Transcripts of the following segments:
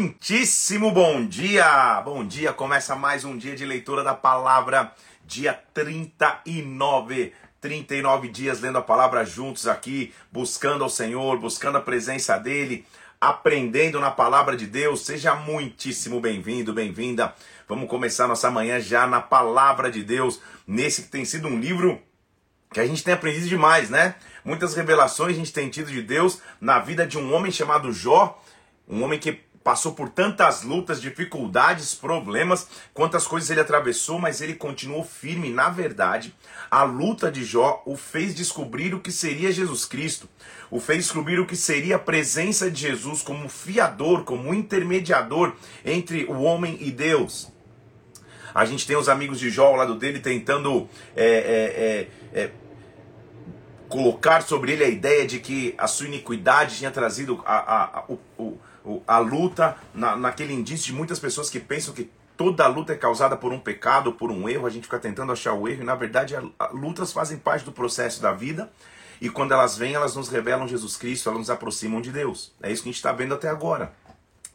Muitíssimo bom dia! Bom dia! Começa mais um dia de leitura da palavra, dia 39. 39 dias lendo a palavra juntos aqui, buscando ao Senhor, buscando a presença dEle, aprendendo na palavra de Deus. Seja muitíssimo bem-vindo, bem-vinda. Vamos começar nossa manhã já na palavra de Deus, nesse que tem sido um livro que a gente tem aprendido demais, né? Muitas revelações a gente tem tido de Deus na vida de um homem chamado Jó, um homem que passou por tantas lutas, dificuldades, problemas, quantas coisas ele atravessou, mas ele continuou firme. Na verdade, a luta de Jó o fez descobrir o que seria Jesus Cristo, o fez descobrir o que seria a presença de Jesus como fiador, como intermediador entre o homem e Deus. A gente tem os amigos de Jó ao lado dele tentando é, é, é, é colocar sobre ele a ideia de que a sua iniquidade tinha trazido a, a, a, o, a luta, na, naquele indício de muitas pessoas que pensam que toda luta é causada por um pecado, por um erro, a gente fica tentando achar o erro, e na verdade a, lutas fazem parte do processo da vida, e quando elas vêm, elas nos revelam Jesus Cristo, elas nos aproximam de Deus. É isso que a gente está vendo até agora.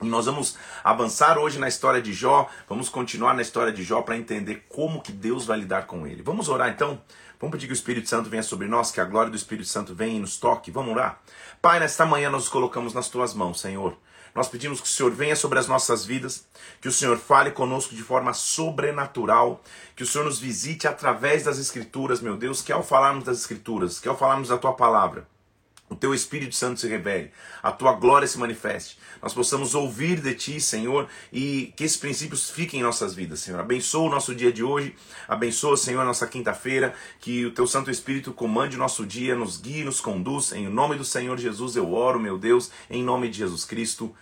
E nós vamos avançar hoje na história de Jó, vamos continuar na história de Jó para entender como que Deus vai lidar com ele. Vamos orar então? Vamos pedir que o Espírito Santo venha sobre nós, que a glória do Espírito Santo venha e nos toque. Vamos orar? Pai, nesta manhã nós nos colocamos nas tuas mãos, Senhor. Nós pedimos que o Senhor venha sobre as nossas vidas, que o Senhor fale conosco de forma sobrenatural, que o Senhor nos visite através das Escrituras, meu Deus, que ao falarmos das Escrituras, que ao falarmos da tua palavra, o teu Espírito Santo se revele, a tua glória se manifeste, nós possamos ouvir de ti, Senhor, e que esses princípios fiquem em nossas vidas, Senhor. Abençoa o nosso dia de hoje, abençoa, Senhor, a nossa quinta-feira, que o teu Santo Espírito comande o nosso dia, nos guie, nos conduz. Em nome do Senhor Jesus eu oro, meu Deus, em nome de Jesus Cristo.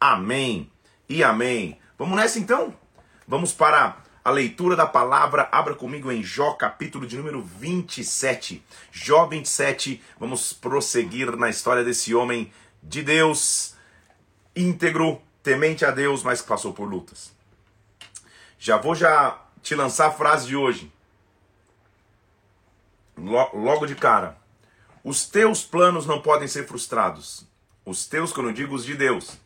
Amém e amém. Vamos nessa então? Vamos para a leitura da palavra. Abra comigo em Jó, capítulo de número 27. Jó 27. Vamos prosseguir na história desse homem de Deus, íntegro, temente a Deus, mas que passou por lutas. Já vou já te lançar a frase de hoje. Logo de cara. Os teus planos não podem ser frustrados. Os teus, quando eu digo os de Deus.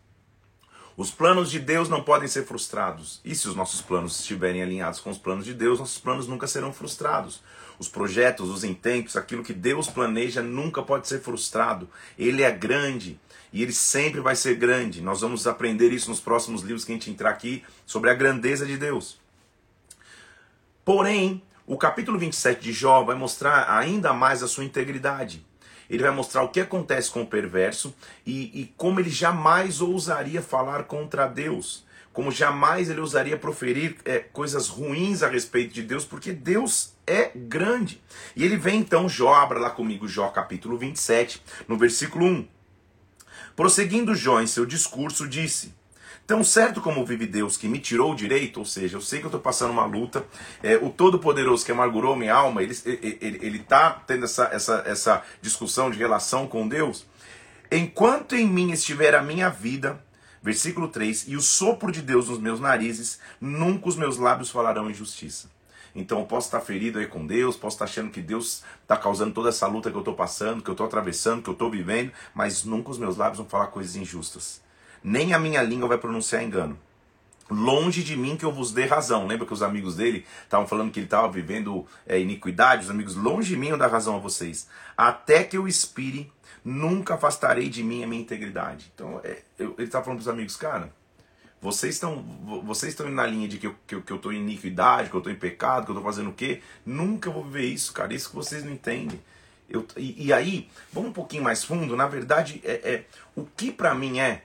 Os planos de Deus não podem ser frustrados. E se os nossos planos estiverem alinhados com os planos de Deus, nossos planos nunca serão frustrados. Os projetos, os intentos, aquilo que Deus planeja nunca pode ser frustrado. Ele é grande e ele sempre vai ser grande. Nós vamos aprender isso nos próximos livros que a gente entrar aqui sobre a grandeza de Deus. Porém, o capítulo 27 de Jó vai mostrar ainda mais a sua integridade ele vai mostrar o que acontece com o perverso e, e como ele jamais ousaria falar contra Deus como jamais ele ousaria proferir é, coisas ruins a respeito de Deus, porque Deus é grande. E ele vem então, Jó, abra lá comigo Jó capítulo 27, no versículo 1. Prosseguindo Jó em seu discurso, disse: Tão certo como vive Deus que me tirou o direito, ou seja, eu sei que eu estou passando uma luta, é, o Todo-Poderoso que amargurou minha alma, ele está ele, ele tá tendo essa, essa, essa discussão de relação com Deus. Enquanto em mim estiver a minha vida, versículo 3, e o sopro de Deus nos meus narizes, nunca os meus lábios falarão injustiça. Então eu posso estar ferido aí com Deus, posso estar achando que Deus está causando toda essa luta que eu estou passando, que eu estou atravessando, que eu estou vivendo, mas nunca os meus lábios vão falar coisas injustas nem a minha língua vai pronunciar engano. Longe de mim que eu vos dê razão. Lembra que os amigos dele estavam falando que ele estava vivendo é, iniquidade? Os amigos, longe de mim eu dar razão a vocês. Até que eu expire, nunca afastarei de mim a minha integridade. Então, é, eu, ele está falando para os amigos, cara, vocês estão vocês estão na linha de que eu, que, eu, que eu tô em iniquidade, que eu estou em pecado, que eu estou fazendo o quê? Nunca vou viver isso, cara. Isso que vocês não entendem. Eu, e, e aí, vamos um pouquinho mais fundo. Na verdade, é, é o que para mim é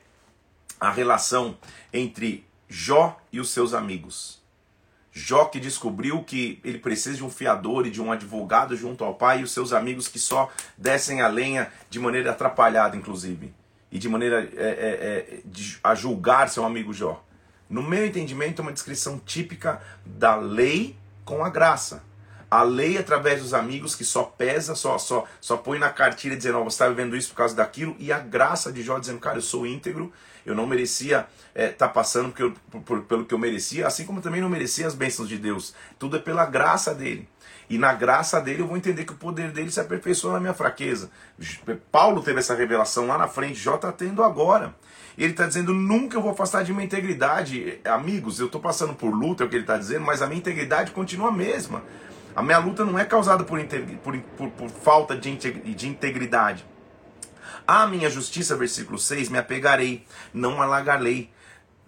a relação entre Jó e os seus amigos. Jó que descobriu que ele precisa de um fiador e de um advogado junto ao pai e os seus amigos que só descem a lenha de maneira atrapalhada, inclusive, e de maneira é, é, é, de, a julgar seu amigo Jó. No meu entendimento, é uma descrição típica da lei com a graça. A lei através dos amigos que só pesa, só só só põe na cartilha dizendo, oh, você está vivendo isso por causa daquilo, e a graça de Jó dizendo, cara, eu sou íntegro, eu não merecia estar é, tá passando porque eu, por, por, pelo que eu merecia, assim como também não merecia as bênçãos de Deus. Tudo é pela graça dele. E na graça dele eu vou entender que o poder dele se aperfeiçoa na minha fraqueza. Paulo teve essa revelação lá na frente, Jó está tendo agora. Ele está dizendo: nunca eu vou afastar de minha integridade. Amigos, eu estou passando por luta, é o que ele está dizendo, mas a minha integridade continua a mesma. A minha luta não é causada por, por, por, por falta de, de integridade. A minha justiça, versículo 6, me apegarei, não alargarei,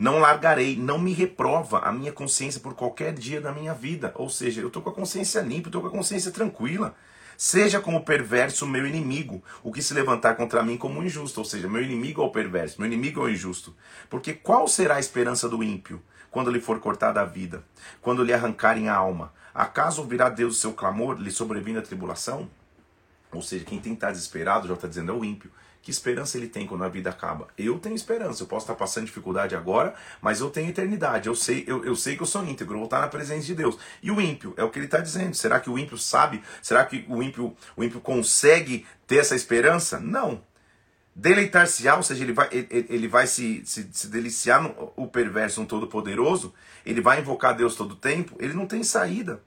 não largarei, não me reprova a minha consciência por qualquer dia da minha vida. Ou seja, eu estou com a consciência limpa, estou com a consciência tranquila. Seja como perverso meu inimigo, o que se levantar contra mim como injusto. Ou seja, meu inimigo é o perverso, meu inimigo é o injusto. Porque qual será a esperança do ímpio quando lhe for cortada a vida, quando lhe arrancarem a alma? Acaso ouvirá Deus o seu clamor, lhe sobrevindo a tribulação? Ou seja, quem tem que estar desesperado, já está dizendo, é o ímpio. Que esperança ele tem quando a vida acaba? Eu tenho esperança. Eu posso estar passando dificuldade agora, mas eu tenho eternidade. Eu sei, eu, eu sei que eu sou íntegro, vou estar na presença de Deus. E o ímpio, é o que ele está dizendo. Será que o ímpio sabe? Será que o ímpio, o ímpio consegue ter essa esperança? Não. Deleitar-se-á, ou seja, ele vai, ele, vai se, se, se deliciar no o perverso, no todo-poderoso, ele vai invocar Deus todo o tempo, ele não tem saída.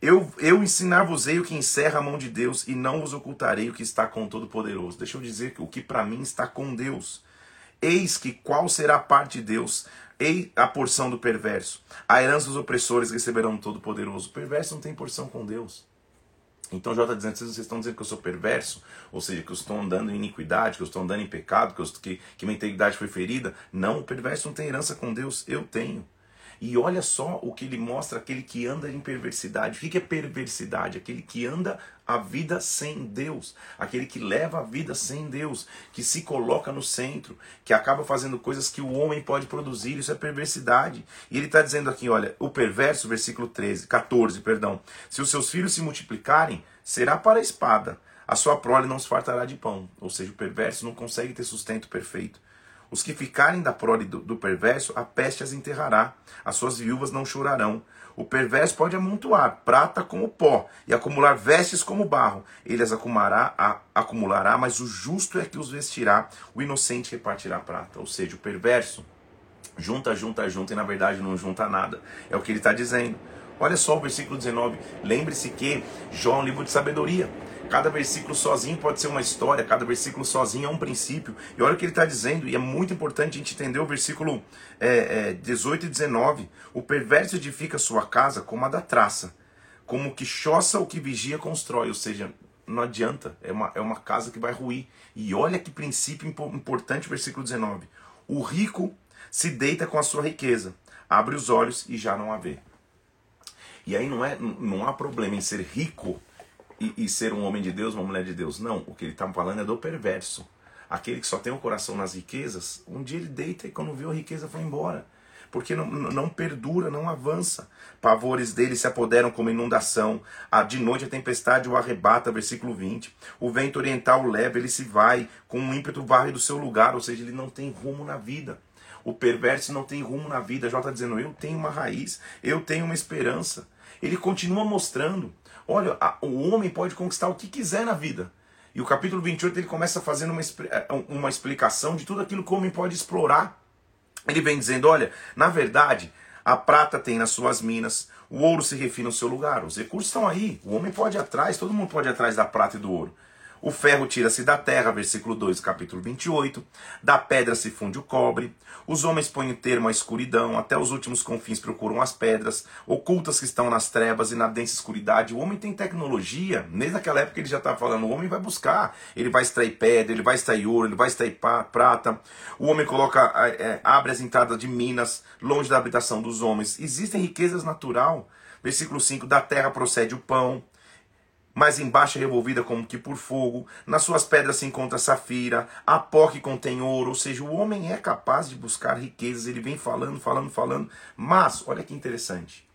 Eu, eu ensinar-vos-ei o que encerra a mão de Deus e não vos ocultarei o que está com o Todo-Poderoso. Deixa eu dizer que o que para mim está com Deus. Eis que qual será a parte de Deus, eis a porção do perverso. A herança dos opressores receberão do Todo-Poderoso. O perverso não tem porção com Deus. Então Jó está dizendo, vocês estão dizendo que eu sou perverso, ou seja, que eu estou andando em iniquidade, que eu estou andando em pecado, que, eu, que, que minha integridade foi ferida. Não, o perverso não tem herança com Deus, eu tenho. E olha só o que ele mostra aquele que anda em perversidade. O que é perversidade? Aquele que anda a vida sem Deus, aquele que leva a vida sem Deus, que se coloca no centro, que acaba fazendo coisas que o homem pode produzir, isso é perversidade. E ele está dizendo aqui, olha, o perverso, versículo 13, 14, perdão. Se os seus filhos se multiplicarem, será para a espada, a sua prole não se fartará de pão. Ou seja, o perverso não consegue ter sustento perfeito. Os que ficarem da prole do, do, perverso, a peste as enterrará, as suas viúvas não chorarão. O perverso pode amontoar prata como pó e acumular vestes como barro. Ele as acumulará, a, acumulará, mas o justo é que os vestirá, o inocente repartirá prata. Ou seja, o perverso junta, junta, junta e na verdade não junta nada. É o que ele está dizendo. Olha só o versículo 19. Lembre-se que Jó é um livro de sabedoria. Cada versículo sozinho pode ser uma história, cada versículo sozinho é um princípio. E olha o que ele está dizendo, e é muito importante a gente entender o versículo é, é, 18 e 19. O perverso edifica sua casa como a da traça, como que choça o que vigia constrói, ou seja, não adianta, é uma, é uma casa que vai ruir. E olha que princípio importante, versículo 19. O rico se deita com a sua riqueza, abre os olhos e já não a vê. E aí não, é, não há problema em ser rico e, e, ser um homem de Deus, uma mulher de Deus. Não, o que ele está falando é do perverso. Aquele que só tem o coração nas riquezas, um dia ele deita e quando viu a riqueza foi embora. Porque não, não perdura, não avança. Pavores dele se apoderam como inundação. A de noite a tempestade o arrebata, versículo 20. O vento oriental o leva, ele se vai, com um ímpeto varre do seu lugar, ou seja, ele não tem rumo na vida. O perverso não tem rumo na vida. Já está dizendo, eu tenho uma raiz, eu tenho uma esperança. Ele continua mostrando. Olha, a, o homem pode conquistar o que quiser na vida. E o capítulo 28 ele começa fazendo uma, é, uma explicação de tudo aquilo que o homem pode explorar. Ele vem dizendo: olha, na verdade, a prata tem nas suas minas, o ouro se refina no seu lugar, os recursos estão aí, o homem pode ir atrás, todo mundo pode ir atrás da prata e do ouro. O ferro tira-se da terra, versículo 2, capítulo 28. Da pedra se funde o cobre. Os homens põem termo à escuridão, até os últimos confins procuram as pedras, ocultas que estão nas trevas e na densa escuridade. O homem tem tecnologia, desde aquela época ele já estava falando, o homem vai buscar, ele vai extrair pedra, ele vai extrair ouro, ele vai extrair prata. O homem coloca, é, abre as entradas de minas, longe da habitação dos homens. Existem riquezas natural. Versículo 5, da terra procede o pão, mas embaixo é revolvida como que por fogo. Nas suas pedras se encontra safira, a pó que contém ouro. Ou seja, o homem é capaz de buscar riquezas. Ele vem falando, falando, falando. Mas, olha que interessante.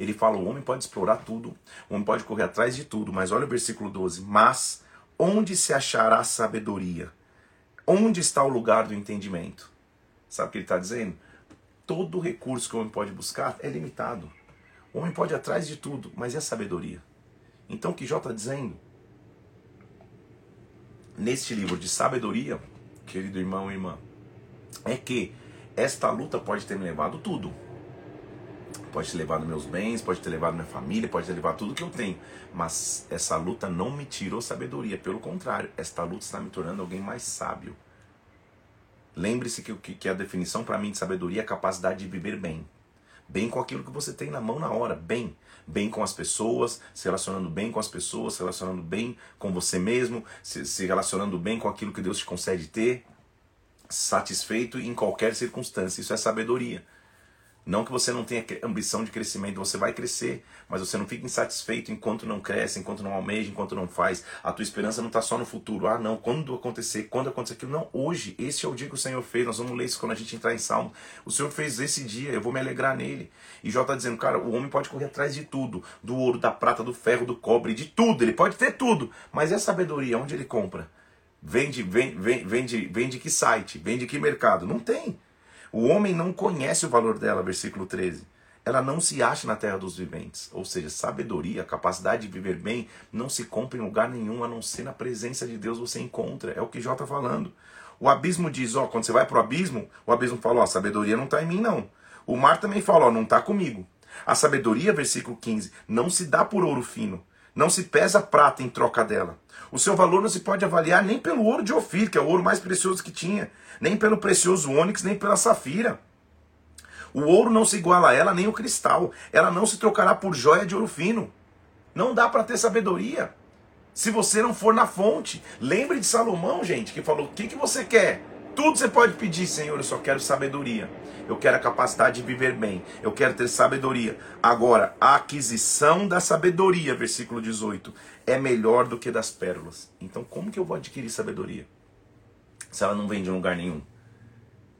Ele fala: o homem pode explorar tudo, o homem pode correr atrás de tudo. Mas olha o versículo 12: Mas onde se achará sabedoria? Onde está o lugar do entendimento? Sabe o que ele está dizendo? Todo recurso que o homem pode buscar é limitado. O homem pode ir atrás de tudo, mas é a sabedoria. Então o que Jó está dizendo? Neste livro de sabedoria, querido irmão e irmã, é que esta luta pode ter me levado tudo. Pode ter levado meus bens, pode ter levado minha família, pode ter levado tudo que eu tenho. Mas essa luta não me tirou sabedoria. Pelo contrário, esta luta está me tornando alguém mais sábio. Lembre-se que, que, que a definição para mim de sabedoria é a capacidade de viver bem. Bem com aquilo que você tem na mão na hora. Bem. Bem com as pessoas, se relacionando bem com as pessoas, se relacionando bem com você mesmo, se, se relacionando bem com aquilo que Deus te concede ter. Satisfeito em qualquer circunstância. Isso é sabedoria. Não que você não tenha ambição de crescimento, você vai crescer, mas você não fica insatisfeito enquanto não cresce, enquanto não almeja, enquanto não faz. A tua esperança não está só no futuro. Ah, não, quando acontecer, quando acontecer aquilo. Não, hoje, esse é o dia que o Senhor fez. Nós vamos ler isso quando a gente entrar em Salmo. O Senhor fez esse dia, eu vou me alegrar nele. E Jó está dizendo, cara, o homem pode correr atrás de tudo: do ouro, da prata, do ferro, do cobre, de tudo. Ele pode ter tudo, mas é sabedoria, onde ele compra? Vende, vende, vende, vende que site? Vende que mercado? Não tem. O homem não conhece o valor dela, versículo 13. Ela não se acha na terra dos viventes. Ou seja, sabedoria, capacidade de viver bem, não se compra em lugar nenhum, a não ser na presença de Deus você encontra. É o que Jó está falando. O abismo diz, ó, quando você vai para o abismo, o abismo fala, ó, sabedoria não está em mim, não. O mar também fala, ó, não está comigo. A sabedoria, versículo 15, não se dá por ouro fino, não se pesa prata em troca dela. O seu valor não se pode avaliar nem pelo ouro de Ofir, que é o ouro mais precioso que tinha, nem pelo precioso ônix, nem pela safira. O ouro não se iguala a ela, nem o cristal. Ela não se trocará por joia de ouro fino. Não dá para ter sabedoria se você não for na fonte. Lembre de Salomão, gente, que falou: o que, que você quer? Tudo você pode pedir, Senhor, eu só quero sabedoria. Eu quero a capacidade de viver bem. Eu quero ter sabedoria. Agora, a aquisição da sabedoria, versículo 18, é melhor do que das pérolas. Então, como que eu vou adquirir sabedoria? Se ela não vem de lugar nenhum.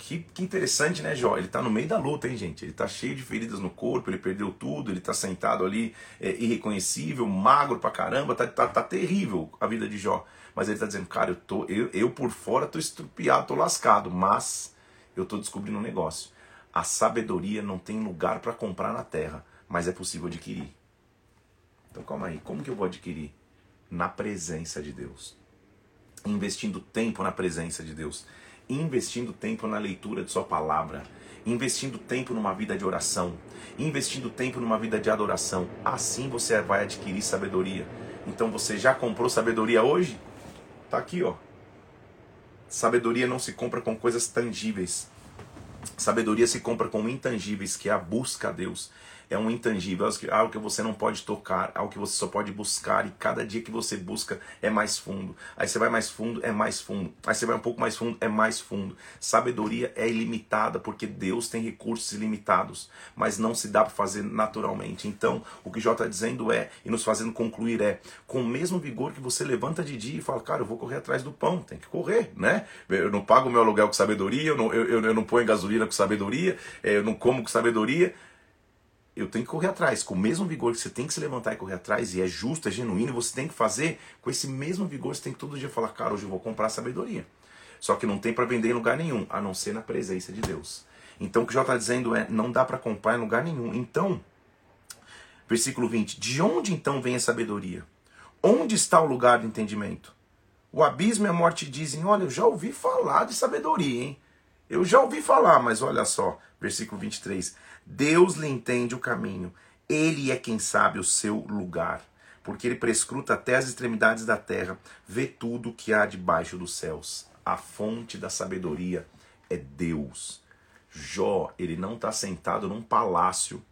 Que, que interessante, né, Jó? Ele está no meio da luta, hein, gente? Ele está cheio de feridas no corpo, ele perdeu tudo, ele está sentado ali, é, irreconhecível, magro pra caramba, tá, tá, tá terrível a vida de Jó. Mas ele está dizendo, cara, eu, tô, eu, eu por fora tô estrupiado, tô lascado, mas eu tô descobrindo um negócio. A sabedoria não tem lugar para comprar na terra, mas é possível adquirir. Então calma aí, como que eu vou adquirir? Na presença de Deus. Investindo tempo na presença de Deus. Investindo tempo na leitura de Sua palavra. Investindo tempo numa vida de oração. Investindo tempo numa vida de adoração. Assim você vai adquirir sabedoria. Então você já comprou sabedoria hoje? Tá aqui, ó. Sabedoria não se compra com coisas tangíveis. Sabedoria se compra com intangíveis, que é a busca a Deus é um intangível, é algo que você não pode tocar, algo que você só pode buscar, e cada dia que você busca é mais fundo. Aí você vai mais fundo, é mais fundo. Aí você vai um pouco mais fundo, é mais fundo. Sabedoria é ilimitada, porque Deus tem recursos ilimitados, mas não se dá para fazer naturalmente. Então, o que Jó está dizendo é, e nos fazendo concluir é, com o mesmo vigor que você levanta de dia e fala, cara, eu vou correr atrás do pão, tem que correr, né? Eu não pago meu aluguel com sabedoria, eu não, eu, eu, eu não ponho gasolina com sabedoria, eu não como com sabedoria, eu tenho que correr atrás. Com o mesmo vigor que você tem que se levantar e correr atrás, e é justo, é genuíno, você tem que fazer, com esse mesmo vigor você tem que todo dia falar, cara, hoje eu vou comprar sabedoria. Só que não tem para vender em lugar nenhum, a não ser na presença de Deus. Então o que já está dizendo é, não dá para comprar em lugar nenhum. Então, versículo 20, de onde então vem a sabedoria? Onde está o lugar do entendimento? O abismo e a morte dizem, olha, eu já ouvi falar de sabedoria, hein? Eu já ouvi falar, mas olha só, versículo 23. Deus lhe entende o caminho, ele é quem sabe o seu lugar, porque ele prescruta até as extremidades da terra, vê tudo que há debaixo dos céus. A fonte da sabedoria é Deus. Jó, ele não está sentado num palácio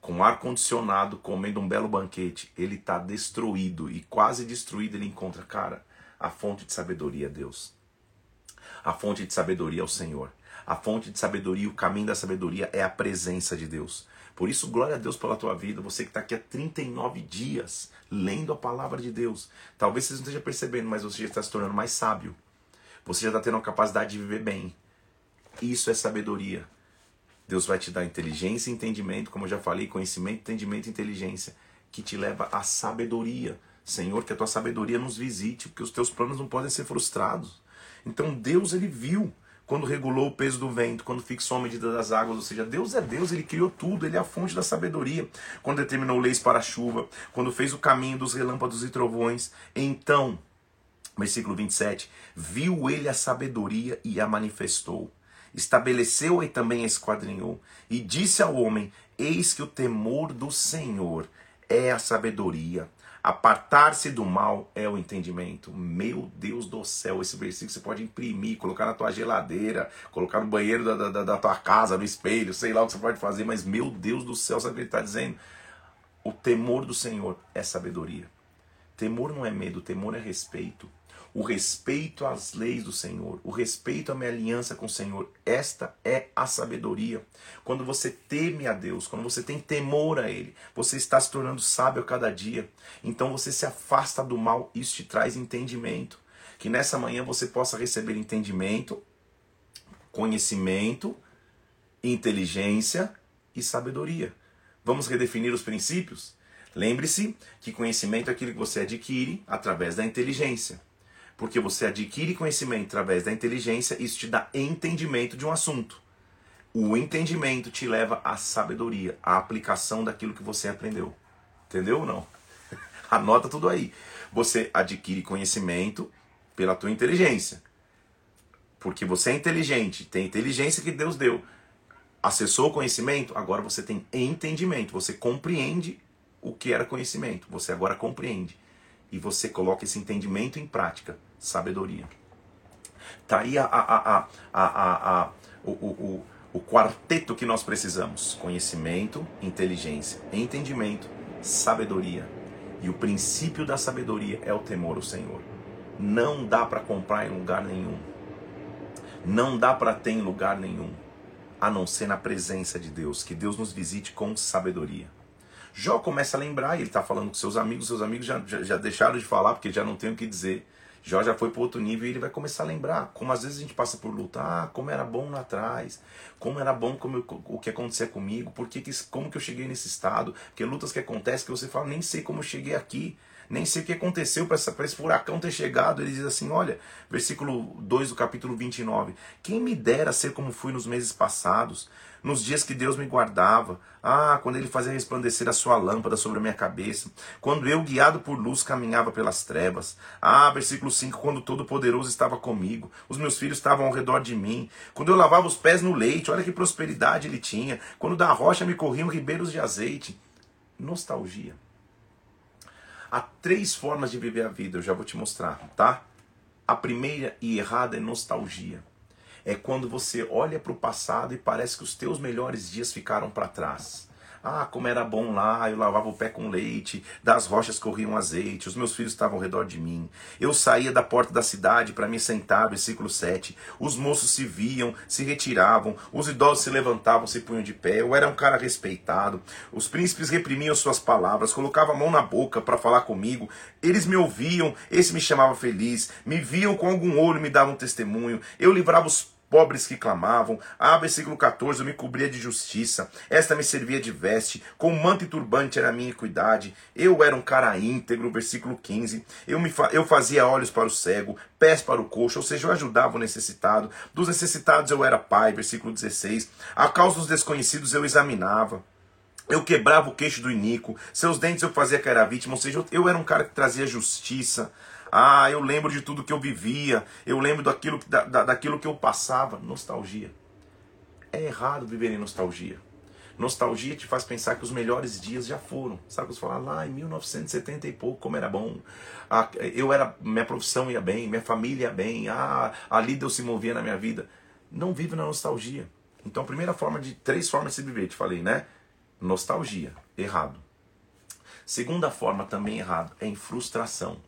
com ar condicionado, comendo um belo banquete. Ele está destruído e quase destruído. Ele encontra, cara, a fonte de sabedoria é Deus. A fonte de sabedoria é o Senhor. A fonte de sabedoria, o caminho da sabedoria é a presença de Deus. Por isso, glória a Deus pela tua vida. Você que está aqui há 39 dias lendo a palavra de Deus. Talvez você não esteja percebendo, mas você já está se tornando mais sábio. Você já está tendo a capacidade de viver bem. Isso é sabedoria. Deus vai te dar inteligência e entendimento, como eu já falei, conhecimento, entendimento e inteligência, que te leva à sabedoria. Senhor, que a tua sabedoria nos visite, porque os teus planos não podem ser frustrados. Então Deus ele viu quando regulou o peso do vento, quando fixou a medida das águas, ou seja, Deus é Deus, ele criou tudo, ele é a fonte da sabedoria. Quando determinou leis para a chuva, quando fez o caminho dos relâmpagos e trovões, então, versículo 27, viu ele a sabedoria e a manifestou. Estabeleceu e também a esquadrinhou, e disse ao homem: Eis que o temor do Senhor é a sabedoria, Apartar-se do mal é o entendimento. Meu Deus do céu, esse versículo você pode imprimir, colocar na tua geladeira, colocar no banheiro da, da, da tua casa, no espelho, sei lá o que você pode fazer, mas meu Deus do céu, sabe o que ele está dizendo? O temor do Senhor é sabedoria. Temor não é medo, temor é respeito o respeito às leis do Senhor, o respeito à minha aliança com o Senhor. Esta é a sabedoria. Quando você teme a Deus, quando você tem temor a Ele, você está se tornando sábio a cada dia. Então você se afasta do mal, isso te traz entendimento. Que nessa manhã você possa receber entendimento, conhecimento, inteligência e sabedoria. Vamos redefinir os princípios? Lembre-se que conhecimento é aquilo que você adquire através da inteligência. Porque você adquire conhecimento através da inteligência, isso te dá entendimento de um assunto. O entendimento te leva à sabedoria, à aplicação daquilo que você aprendeu. Entendeu ou não? Anota tudo aí. Você adquire conhecimento pela tua inteligência. Porque você é inteligente, tem inteligência que Deus deu. Acessou o conhecimento, agora você tem entendimento, você compreende o que era conhecimento, você agora compreende. E você coloca esse entendimento em prática sabedoria. Tá aí a, a, a, a, a, o, o, o quarteto que nós precisamos: conhecimento, inteligência, entendimento, sabedoria. E o princípio da sabedoria é o temor ao Senhor. Não dá para comprar em lugar nenhum. Não dá para ter em lugar nenhum, a não ser na presença de Deus. Que Deus nos visite com sabedoria. Jó começa a lembrar, ele está falando com seus amigos, seus amigos já, já, já deixaram de falar porque já não tem o que dizer. Jó já foi para outro nível e ele vai começar a lembrar como às vezes a gente passa por luta, ah, como era bom lá atrás, como era bom como eu, o que acontecia comigo, por que, como que eu cheguei nesse estado, porque lutas que acontecem que você fala, nem sei como eu cheguei aqui, nem sei o que aconteceu para esse furacão ter chegado. Ele diz assim: olha, versículo 2 do capítulo 29. Quem me dera ser como fui nos meses passados, nos dias que Deus me guardava. Ah, quando ele fazia resplandecer a sua lâmpada sobre a minha cabeça. Quando eu, guiado por luz, caminhava pelas trevas. Ah, versículo 5, quando Todo-Poderoso estava comigo. Os meus filhos estavam ao redor de mim. Quando eu lavava os pés no leite, olha que prosperidade ele tinha. Quando da rocha me corriam ribeiros de azeite. Nostalgia. Há três formas de viver a vida, eu já vou te mostrar, tá? A primeira e errada é nostalgia é quando você olha para o passado e parece que os teus melhores dias ficaram para trás. Ah, como era bom lá, eu lavava o pé com leite, das rochas corriam azeite, os meus filhos estavam ao redor de mim. Eu saía da porta da cidade para me sentar, versículo 7. Os moços se viam, se retiravam, os idosos se levantavam, se punham de pé. Eu era um cara respeitado. Os príncipes reprimiam suas palavras, colocavam a mão na boca para falar comigo. Eles me ouviam, esse me chamava feliz, me viam com algum olho, me davam testemunho. Eu livrava os pobres que clamavam. Ah, versículo 14, eu me cobria de justiça, esta me servia de veste, com manto e turbante era a minha equidade. Eu era um cara íntegro, versículo 15. Eu, me fa eu fazia olhos para o cego, pés para o coxo, ou seja, eu ajudava o necessitado. Dos necessitados eu era pai, versículo 16. A causa dos desconhecidos eu examinava. Eu quebrava o queixo do iníquo, seus dentes eu fazia cair a vítima, ou seja, eu era um cara que trazia justiça. Ah, eu lembro de tudo que eu vivia, eu lembro daquilo, da, daquilo que eu passava. Nostalgia. É errado viver em nostalgia. Nostalgia te faz pensar que os melhores dias já foram. Sabe, você fala lá em 1970 e pouco, como era bom. Ah, eu era, minha profissão ia bem, minha família ia bem, ah, ali Deus se movia na minha vida. Não vive na nostalgia. Então, a primeira forma de, três formas de se viver, te falei, né? Nostalgia, errado. Segunda forma também errado, é em frustração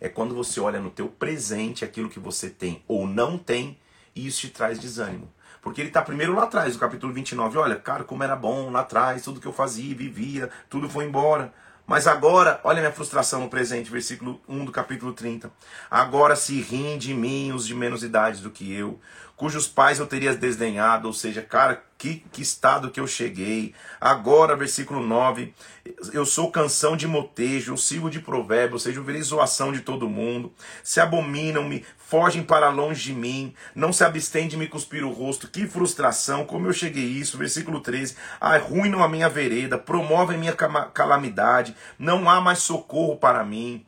é quando você olha no teu presente aquilo que você tem ou não tem e isso te traz desânimo. Porque ele está primeiro lá atrás, no capítulo 29. Olha, cara, como era bom lá atrás, tudo que eu fazia, vivia, tudo foi embora. Mas agora, olha minha frustração no presente, versículo 1 do capítulo 30. Agora se riem de mim os de menos idade do que eu, cujos pais eu teria desdenhado, ou seja, cara, que, que estado que eu cheguei. Agora, versículo 9, eu sou canção de motejo, eu sirvo de provérbio, ou seja, eu virei zoação de todo mundo. Se abominam-me, fogem para longe de mim, não se abstém de me cuspir o rosto. Que frustração, como eu cheguei isso. Versículo 13, arruinam a minha vereda, promovem minha calamidade, não há mais socorro para mim.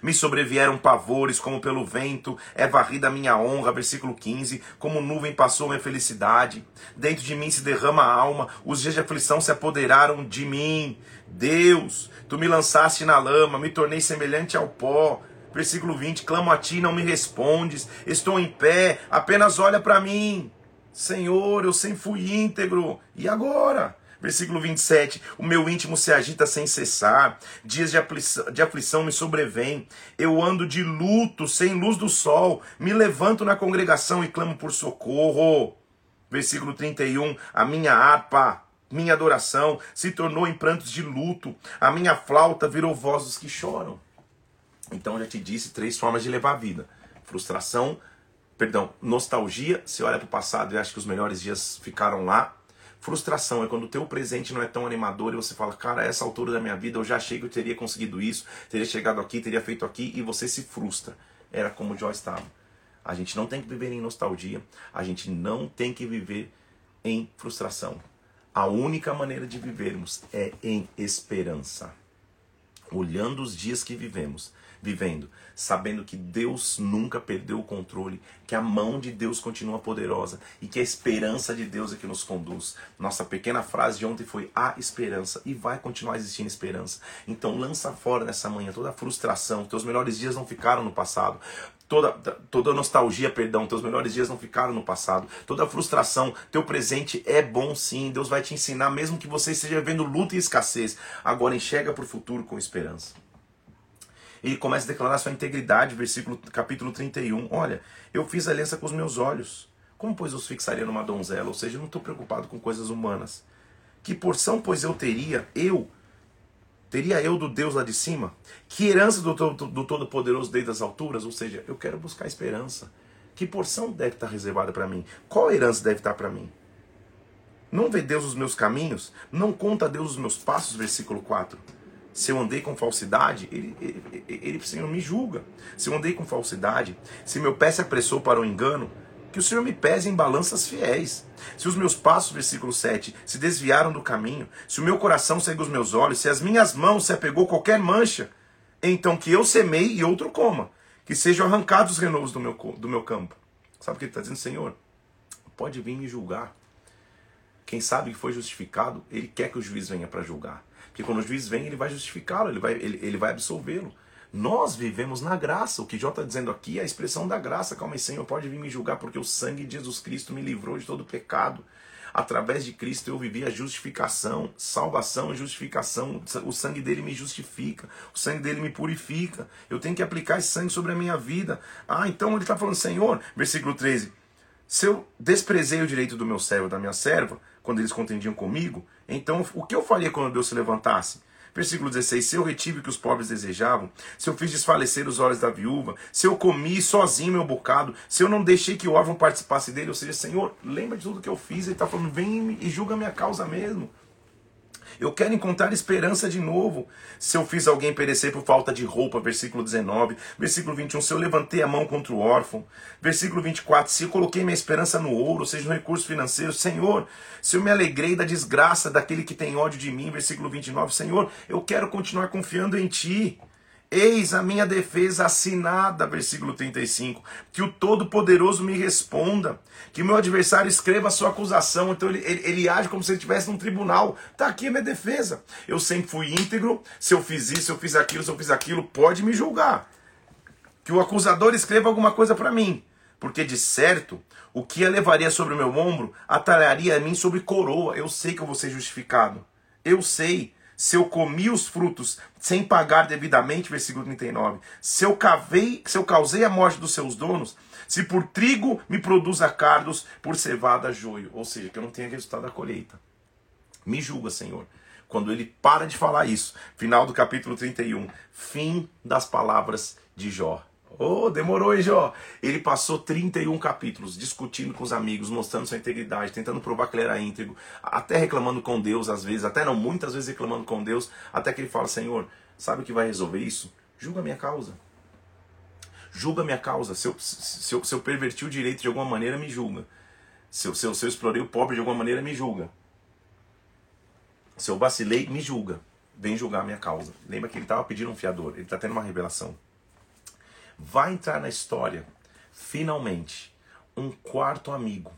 Me sobrevieram pavores, como pelo vento, é varrida a minha honra, versículo 15, como nuvem passou minha felicidade. Dentro de mim se derrama a alma, os dias de aflição se apoderaram de mim. Deus, tu me lançaste na lama, me tornei semelhante ao pó. Versículo 20, clamo a ti, não me respondes, estou em pé, apenas olha para mim. Senhor, eu sempre fui íntegro, e agora? Versículo 27. O meu íntimo se agita sem cessar, dias de aflição, de aflição me sobrevêm. Eu ando de luto, sem luz do sol, me levanto na congregação e clamo por socorro. Versículo 31. A minha harpa, minha adoração, se tornou em prantos de luto, a minha flauta virou voz dos que choram. Então já te disse três formas de levar a vida: frustração, perdão, nostalgia. Você olha para o passado e acha que os melhores dias ficaram lá. Frustração é quando o teu presente não é tão animador e você fala, cara, a essa altura da minha vida eu já achei que eu teria conseguido isso, teria chegado aqui, teria feito aqui, e você se frustra. Era como o Joy estava. A gente não tem que viver em nostalgia, a gente não tem que viver em frustração. A única maneira de vivermos é em esperança. Olhando os dias que vivemos, vivendo, sabendo que Deus nunca perdeu o controle, que a mão de Deus continua poderosa e que a esperança de Deus é que nos conduz. Nossa pequena frase de ontem foi a esperança e vai continuar existindo esperança. Então lança fora nessa manhã toda a frustração, teus melhores dias não ficaram no passado. Toda, toda nostalgia, perdão, teus melhores dias não ficaram no passado. Toda frustração, teu presente é bom sim. Deus vai te ensinar, mesmo que você esteja vendo luta e escassez. Agora enxerga para o futuro com esperança ele começa a declarar sua integridade, versículo capítulo 31. Olha, eu fiz aliança com os meus olhos. Como, pois, os fixaria numa donzela? Ou seja, eu não estou preocupado com coisas humanas. Que porção, pois, eu teria, eu, teria eu do Deus lá de cima? Que herança do, do, do Todo-Poderoso desde as alturas? Ou seja, eu quero buscar esperança. Que porção deve estar reservada para mim? Qual herança deve estar para mim? Não vê Deus os meus caminhos? Não conta Deus os meus passos? Versículo 4 se eu andei com falsidade, ele, ele, ele, Senhor, me julga. Se eu andei com falsidade, se meu pé se apressou para o engano, que o Senhor me pese em balanças fiéis. Se os meus passos, versículo 7, se desviaram do caminho, se o meu coração segue os meus olhos, se as minhas mãos se apegou qualquer mancha, então que eu semei e outro coma, que sejam arrancados os renovos do meu, do meu campo. Sabe o que ele está dizendo, Senhor? Pode vir me julgar. Quem sabe que foi justificado, ele quer que o juiz venha para julgar. Porque quando o juiz vem, ele vai justificá-lo, ele vai, ele, ele vai absolvê-lo. Nós vivemos na graça. O que Jó está dizendo aqui é a expressão da graça. Calma aí, Senhor, pode vir me julgar, porque o sangue de Jesus Cristo me livrou de todo pecado. Através de Cristo eu vivi a justificação, salvação e justificação. O sangue dele me justifica, o sangue dele me purifica. Eu tenho que aplicar esse sangue sobre a minha vida. Ah, então ele está falando, Senhor, versículo 13: se eu desprezei o direito do meu servo, da minha serva, quando eles contendiam comigo, então o que eu faria quando Deus se levantasse? Versículo 16: Se eu retive o que os pobres desejavam, se eu fiz desfalecer os olhos da viúva, se eu comi sozinho meu bocado, se eu não deixei que o órfão participasse dele, ou seja, Senhor, lembra de tudo que eu fiz, ele está falando, vem e julga a minha causa mesmo. Eu quero encontrar esperança de novo. Se eu fiz alguém perecer por falta de roupa, versículo 19. Versículo 21, se eu levantei a mão contra o órfão. Versículo 24, se eu coloquei minha esperança no ouro, ou seja, no recurso financeiro. Senhor, se eu me alegrei da desgraça daquele que tem ódio de mim. Versículo 29, Senhor, eu quero continuar confiando em Ti. Eis a minha defesa assinada, versículo 35. Que o Todo-Poderoso me responda. Que meu adversário escreva a sua acusação. Então ele, ele, ele age como se ele estivesse num tribunal. Está aqui a minha defesa. Eu sempre fui íntegro. Se eu fiz isso, se eu fiz aquilo, se eu fiz aquilo, pode me julgar. Que o acusador escreva alguma coisa para mim. Porque de certo, o que levaria sobre o meu ombro atalharia a mim sobre coroa. Eu sei que eu vou ser justificado. Eu sei se eu comi os frutos sem pagar devidamente, versículo 39, se eu cavei, se eu causei a morte dos seus donos, se por trigo me produz cardos, por cevada joio, ou seja, que eu não tenha resultado da colheita. Me julga, Senhor. Quando ele para de falar isso, final do capítulo 31, fim das palavras de Jó. Oh, demorou, hein, Jó? Ele passou 31 capítulos discutindo com os amigos, mostrando sua integridade, tentando provar que ele era íntegro, até reclamando com Deus às vezes, até não, muitas vezes reclamando com Deus, até que ele fala: Senhor, sabe o que vai resolver isso? Julga a minha causa. Julga a minha causa. Se eu, se, eu, se eu perverti o direito de alguma maneira, me julga. Se eu, se, eu, se eu explorei o pobre de alguma maneira, me julga. Se eu vacilei, me julga. Vem julgar a minha causa. Lembra que ele estava pedindo um fiador. Ele está tendo uma revelação vai entrar na história, finalmente, um quarto amigo,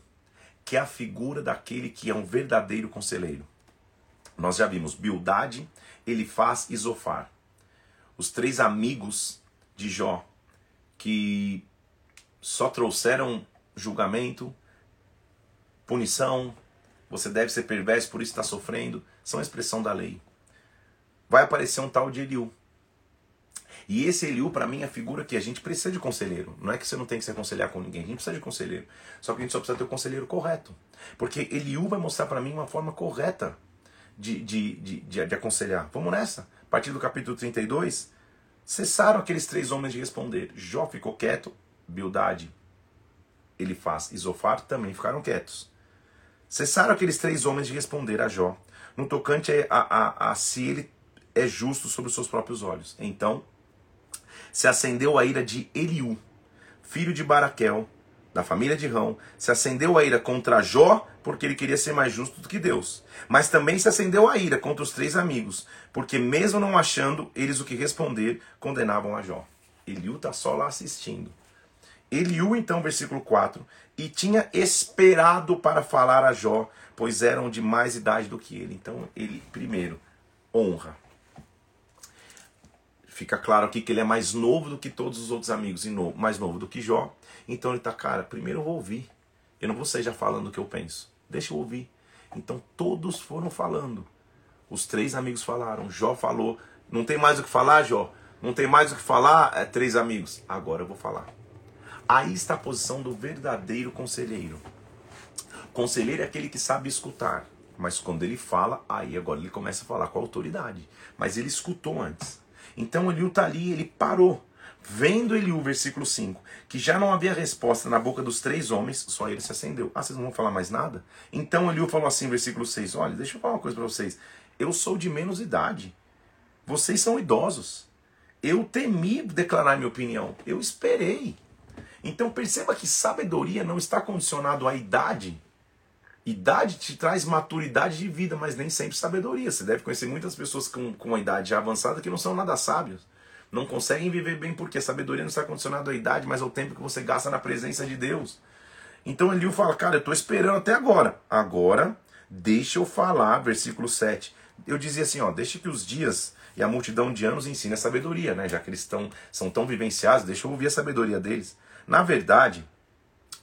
que é a figura daquele que é um verdadeiro conselheiro. Nós já vimos Bildade, Elifaz e Zofar. Os três amigos de Jó, que só trouxeram julgamento, punição, você deve ser perverso, por isso está sofrendo, são a expressão da lei. Vai aparecer um tal de Eliú, e esse Eliú, para mim, é a figura que a gente precisa de conselheiro. Não é que você não tem que se aconselhar com ninguém, a gente precisa de conselheiro. Só que a gente só precisa ter o conselheiro correto. Porque Eliú vai mostrar para mim uma forma correta de, de, de, de, de aconselhar. Vamos nessa. A partir do capítulo 32, cessaram aqueles três homens de responder. Jó ficou quieto, Bildade, ele faz Zofar também ficaram quietos. Cessaram aqueles três homens de responder a Jó, no tocante a, a, a, a se ele é justo sobre os seus próprios olhos. Então se acendeu a ira de Eliú, filho de Baraquel, da família de Rão, se acendeu a ira contra Jó, porque ele queria ser mais justo do que Deus. Mas também se acendeu a ira contra os três amigos, porque mesmo não achando eles o que responder, condenavam a Jó. Eliú está só lá assistindo. Eliú, então, versículo 4, e tinha esperado para falar a Jó, pois eram de mais idade do que ele. Então, ele, primeiro, honra fica claro aqui que ele é mais novo do que todos os outros amigos e novo, mais novo do que Jó. Então ele tá, cara, primeiro eu vou ouvir. Eu não vou sair já falando o que eu penso. Deixa eu ouvir. Então todos foram falando. Os três amigos falaram. Jó falou. Não tem mais o que falar, Jó? Não tem mais o que falar? É, três amigos. Agora eu vou falar. Aí está a posição do verdadeiro conselheiro. Conselheiro é aquele que sabe escutar. Mas quando ele fala, aí agora ele começa a falar com autoridade. Mas ele escutou antes. Então Eliú está ali, ele parou. Vendo Eliú, versículo 5, que já não havia resposta na boca dos três homens, só ele se acendeu. Ah, vocês não vão falar mais nada? Então Eliú falou assim, versículo 6, olha, deixa eu falar uma coisa para vocês. Eu sou de menos idade. Vocês são idosos. Eu temi declarar minha opinião. Eu esperei. Então perceba que sabedoria não está condicionado à idade, Idade te traz maturidade de vida, mas nem sempre sabedoria. Você deve conhecer muitas pessoas com, com uma idade avançada que não são nada sábios. Não conseguem viver bem porque a sabedoria não está condicionada à idade, mas ao tempo que você gasta na presença de Deus. Então Eliu fala, cara, eu estou esperando até agora. Agora, deixa eu falar, versículo 7. Eu dizia assim, ó, deixa que os dias e a multidão de anos ensine a sabedoria, né? Já que eles estão, são tão vivenciados, deixa eu ouvir a sabedoria deles. Na verdade,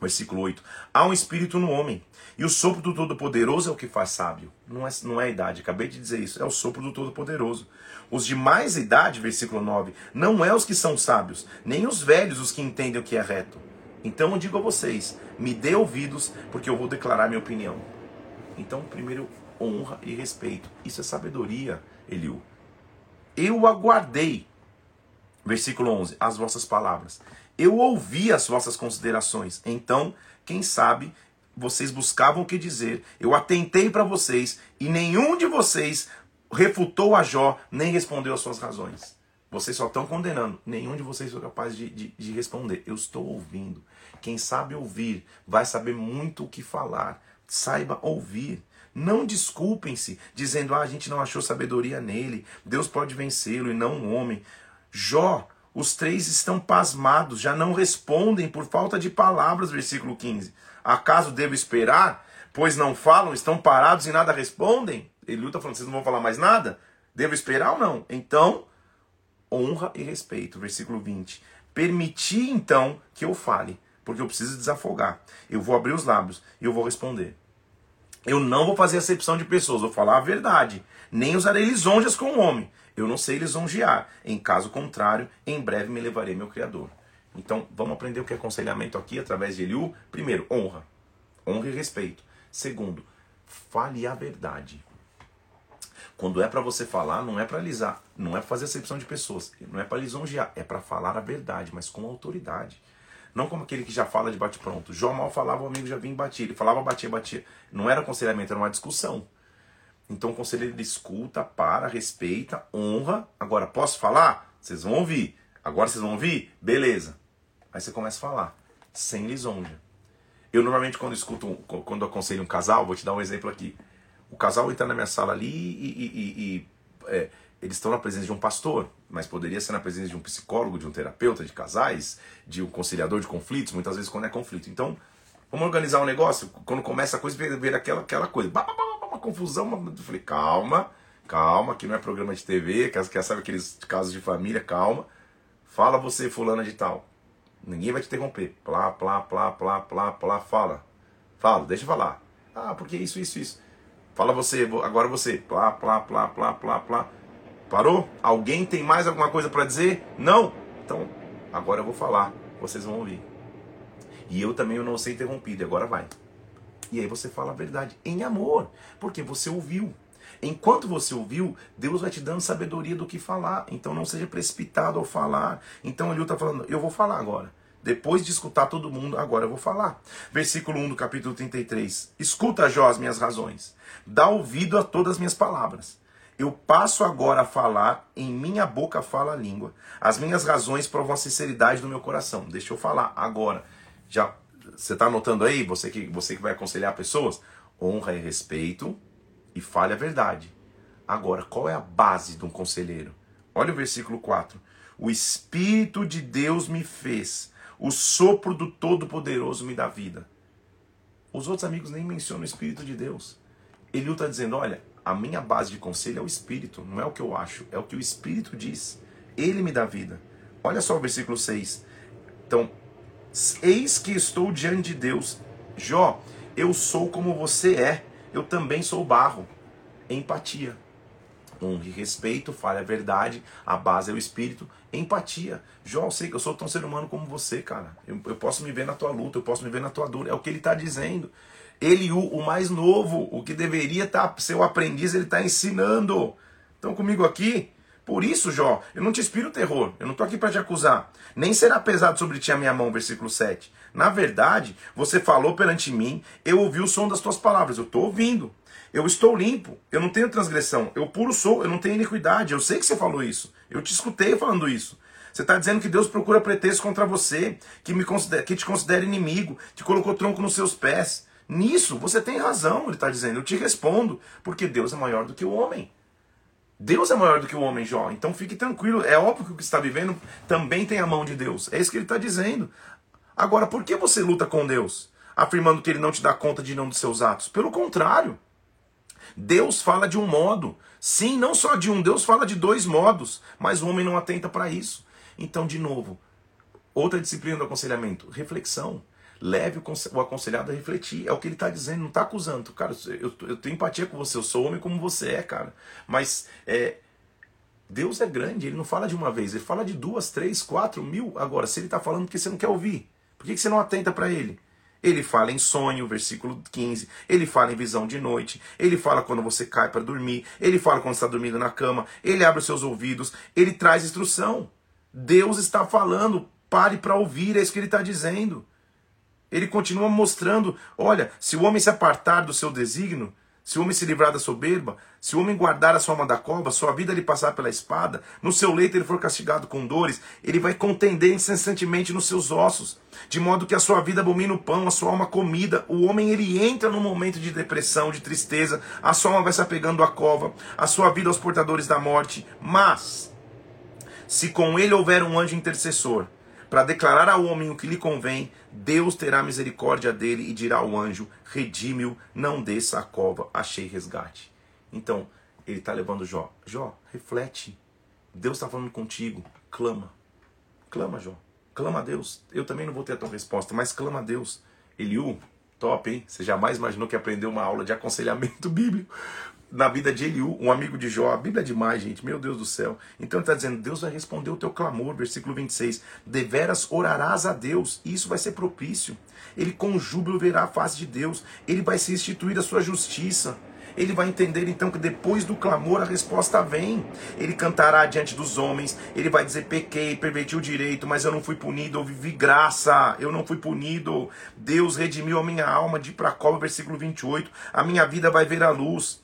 versículo 8, há um espírito no homem e o sopro do Todo-Poderoso é o que faz sábio. Não é, não é a idade, acabei de dizer isso. É o sopro do Todo-Poderoso. Os de mais idade, versículo 9, não é os que são sábios, nem os velhos os que entendem o que é reto. Então eu digo a vocês: me dê ouvidos, porque eu vou declarar minha opinião. Então, primeiro, honra e respeito. Isso é sabedoria, Eliú. Eu aguardei, versículo 11, as vossas palavras. Eu ouvi as vossas considerações. Então, quem sabe vocês buscavam o que dizer, eu atentei para vocês e nenhum de vocês refutou a Jó nem respondeu as suas razões. Vocês só estão condenando, nenhum de vocês foi capaz de, de, de responder. Eu estou ouvindo. Quem sabe ouvir vai saber muito o que falar. Saiba ouvir. Não desculpem-se dizendo, ah, a gente não achou sabedoria nele, Deus pode vencê-lo e não um homem. Jó, os três estão pasmados, já não respondem por falta de palavras, versículo 15. Acaso devo esperar? Pois não falam, estão parados e nada respondem? Ele está falando, vocês não vão falar mais nada? Devo esperar ou não? Então, honra e respeito. Versículo 20. Permiti então que eu fale, porque eu preciso desafogar. Eu vou abrir os lábios e eu vou responder. Eu não vou fazer acepção de pessoas, vou falar a verdade. Nem usarei lisonjas com o homem. Eu não sei lisonjear. Em caso contrário, em breve me levarei meu Criador. Então, vamos aprender o que é aconselhamento aqui através de Eliú. Primeiro, honra. Honra e respeito. Segundo, fale a verdade. Quando é para você falar, não é para alisar, não é pra fazer acepção de pessoas, não é para lisonjear, é para falar a verdade, mas com autoridade. Não como aquele que já fala de bate-pronto. Jó mal falava, o amigo já vinha e batia. Ele falava, batia, batia. Não era aconselhamento, era uma discussão. Então o conselheiro ele escuta, para, respeita, honra. Agora, posso falar? Vocês vão ouvir. Agora vocês vão ouvir? Beleza. Aí você começa a falar, sem lisonja. Eu normalmente quando escuto, quando aconselho um casal, vou te dar um exemplo aqui. O casal entra na minha sala ali e, e, e, é, eles estão na presença de um pastor, mas poderia ser na presença de um psicólogo, de um terapeuta de casais, de um conciliador de conflitos, muitas vezes quando é conflito. Então, vamos organizar um negócio, quando começa a coisa, ver, aquela, aquela coisa, uma confusão, uma... eu falei, calma, calma, que não é programa de TV, que, que sabe aqueles casos de família, calma. Fala você, fulana de tal. Ninguém vai te interromper. Plá, plá, plá, plá, plá, plá, fala. Fala, deixa eu falar. Ah, porque isso, isso, isso. Fala você, agora você. Plá, plá, plá, plá, plá, plá. Parou? Alguém tem mais alguma coisa para dizer? Não? Então, agora eu vou falar. Vocês vão ouvir. E eu também eu não ser interrompido. Agora vai. E aí você fala a verdade em amor, porque você ouviu. Enquanto você ouviu, Deus vai te dando sabedoria do que falar. Então não seja precipitado ao falar. Então ele está falando, eu vou falar agora. Depois de escutar todo mundo, agora eu vou falar. Versículo 1 do capítulo 33. Escuta, Jó, as minhas razões. Dá ouvido a todas as minhas palavras. Eu passo agora a falar, em minha boca fala a língua. As minhas razões provam a sinceridade do meu coração. Deixa eu falar agora. Já você está anotando aí, você que você que vai aconselhar pessoas, honra e respeito e fale a verdade. Agora, qual é a base de um conselheiro? Olha o versículo 4. O espírito de Deus me fez, o sopro do Todo-Poderoso me dá vida. Os outros amigos nem mencionam o espírito de Deus. Ele está dizendo, olha, a minha base de conselho é o Espírito, não é o que eu acho, é o que o Espírito diz. Ele me dá vida. Olha só o versículo 6. Então, eis que estou diante de Deus. Jó, eu sou como você é, eu também sou barro. Empatia. Honre respeito, fale a verdade, a base é o espírito. Empatia. Jó, eu sei que eu sou tão ser humano como você, cara. Eu, eu posso me ver na tua luta, eu posso me ver na tua dor. É o que ele está dizendo. Ele, o, o mais novo, o que deveria tá, ser o aprendiz, ele está ensinando. Estão comigo aqui? Por isso, Jó, eu não te inspiro terror, eu não estou aqui para te acusar. Nem será pesado sobre ti a minha mão, versículo 7. Na verdade, você falou perante mim, eu ouvi o som das tuas palavras, eu estou ouvindo. Eu estou limpo, eu não tenho transgressão, eu puro sou, eu não tenho iniquidade. Eu sei que você falou isso, eu te escutei falando isso. Você está dizendo que Deus procura pretexto contra você, que, me considera, que te considera inimigo, que colocou tronco nos seus pés. Nisso você tem razão, ele está dizendo. Eu te respondo, porque Deus é maior do que o homem. Deus é maior do que o homem, Jó. Então fique tranquilo. É óbvio que o que está vivendo também tem a mão de Deus. É isso que ele está dizendo. Agora, por que você luta com Deus? Afirmando que ele não te dá conta de nenhum dos seus atos. Pelo contrário. Deus fala de um modo. Sim, não só de um. Deus fala de dois modos. Mas o homem não atenta para isso. Então, de novo, outra disciplina do aconselhamento: reflexão leve o aconselhado a refletir. É o que ele está dizendo, não está acusando. Cara, eu, eu tenho empatia com você, eu sou homem como você é, cara. Mas é, Deus é grande, ele não fala de uma vez, ele fala de duas, três, quatro, mil. Agora, se ele está falando porque você não quer ouvir, por que, que você não atenta para ele? Ele fala em sonho, versículo 15. Ele fala em visão de noite. Ele fala quando você cai para dormir. Ele fala quando está dormindo na cama. Ele abre os seus ouvidos. Ele traz instrução. Deus está falando. Pare para ouvir. É isso que ele está dizendo. Ele continua mostrando: olha, se o homem se apartar do seu desígnio, se o homem se livrar da soberba, se o homem guardar a sua alma da cova, sua vida lhe passar pela espada, no seu leito ele for castigado com dores, ele vai contender incessantemente nos seus ossos, de modo que a sua vida abomina o pão, a sua alma comida. O homem ele entra num momento de depressão, de tristeza, a sua alma vai se apegando à cova, a sua vida aos portadores da morte. Mas, se com ele houver um anjo intercessor, para declarar ao homem o que lhe convém, Deus terá misericórdia dele e dirá ao anjo: redime-o, não desça a cova, achei resgate. Então, ele está levando Jó. Jó, reflete. Deus está falando contigo. Clama. Clama, Jó. Clama a Deus. Eu também não vou ter a tua resposta, mas clama a Deus. Eliú, top, hein? Você jamais imaginou que aprendeu uma aula de aconselhamento bíblico na vida de Eliú, um amigo de Jó. A Bíblia é demais, gente. Meu Deus do céu. Então ele está dizendo: Deus vai responder o teu clamor. Versículo 26. Deveras orarás a Deus, e isso vai ser propício. Ele com júbilo verá a face de Deus. Ele vai se instituir a sua justiça. ele vai entender então que depois do clamor a resposta vem. Ele cantará diante dos homens, ele vai dizer: pequei, perverti o direito, mas eu não fui punido, eu vivi graça, eu não fui punido. Deus redimiu a minha alma, de Pracova, versículo 28. A minha vida vai ver a luz.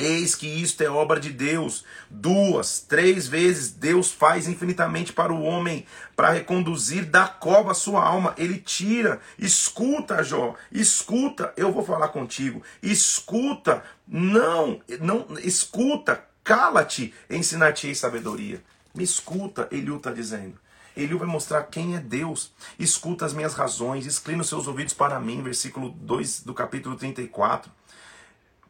Eis que isto é obra de Deus. Duas, três vezes Deus faz infinitamente para o homem, para reconduzir da cova a sua alma. Ele tira. Escuta, Jó, escuta. Eu vou falar contigo. Escuta. Não, não, escuta. Cala-te, ensinar-te sabedoria. Me escuta, Eliú está dizendo. Eliú vai mostrar quem é Deus. Escuta as minhas razões, inclina os seus ouvidos para mim, versículo 2 do capítulo 34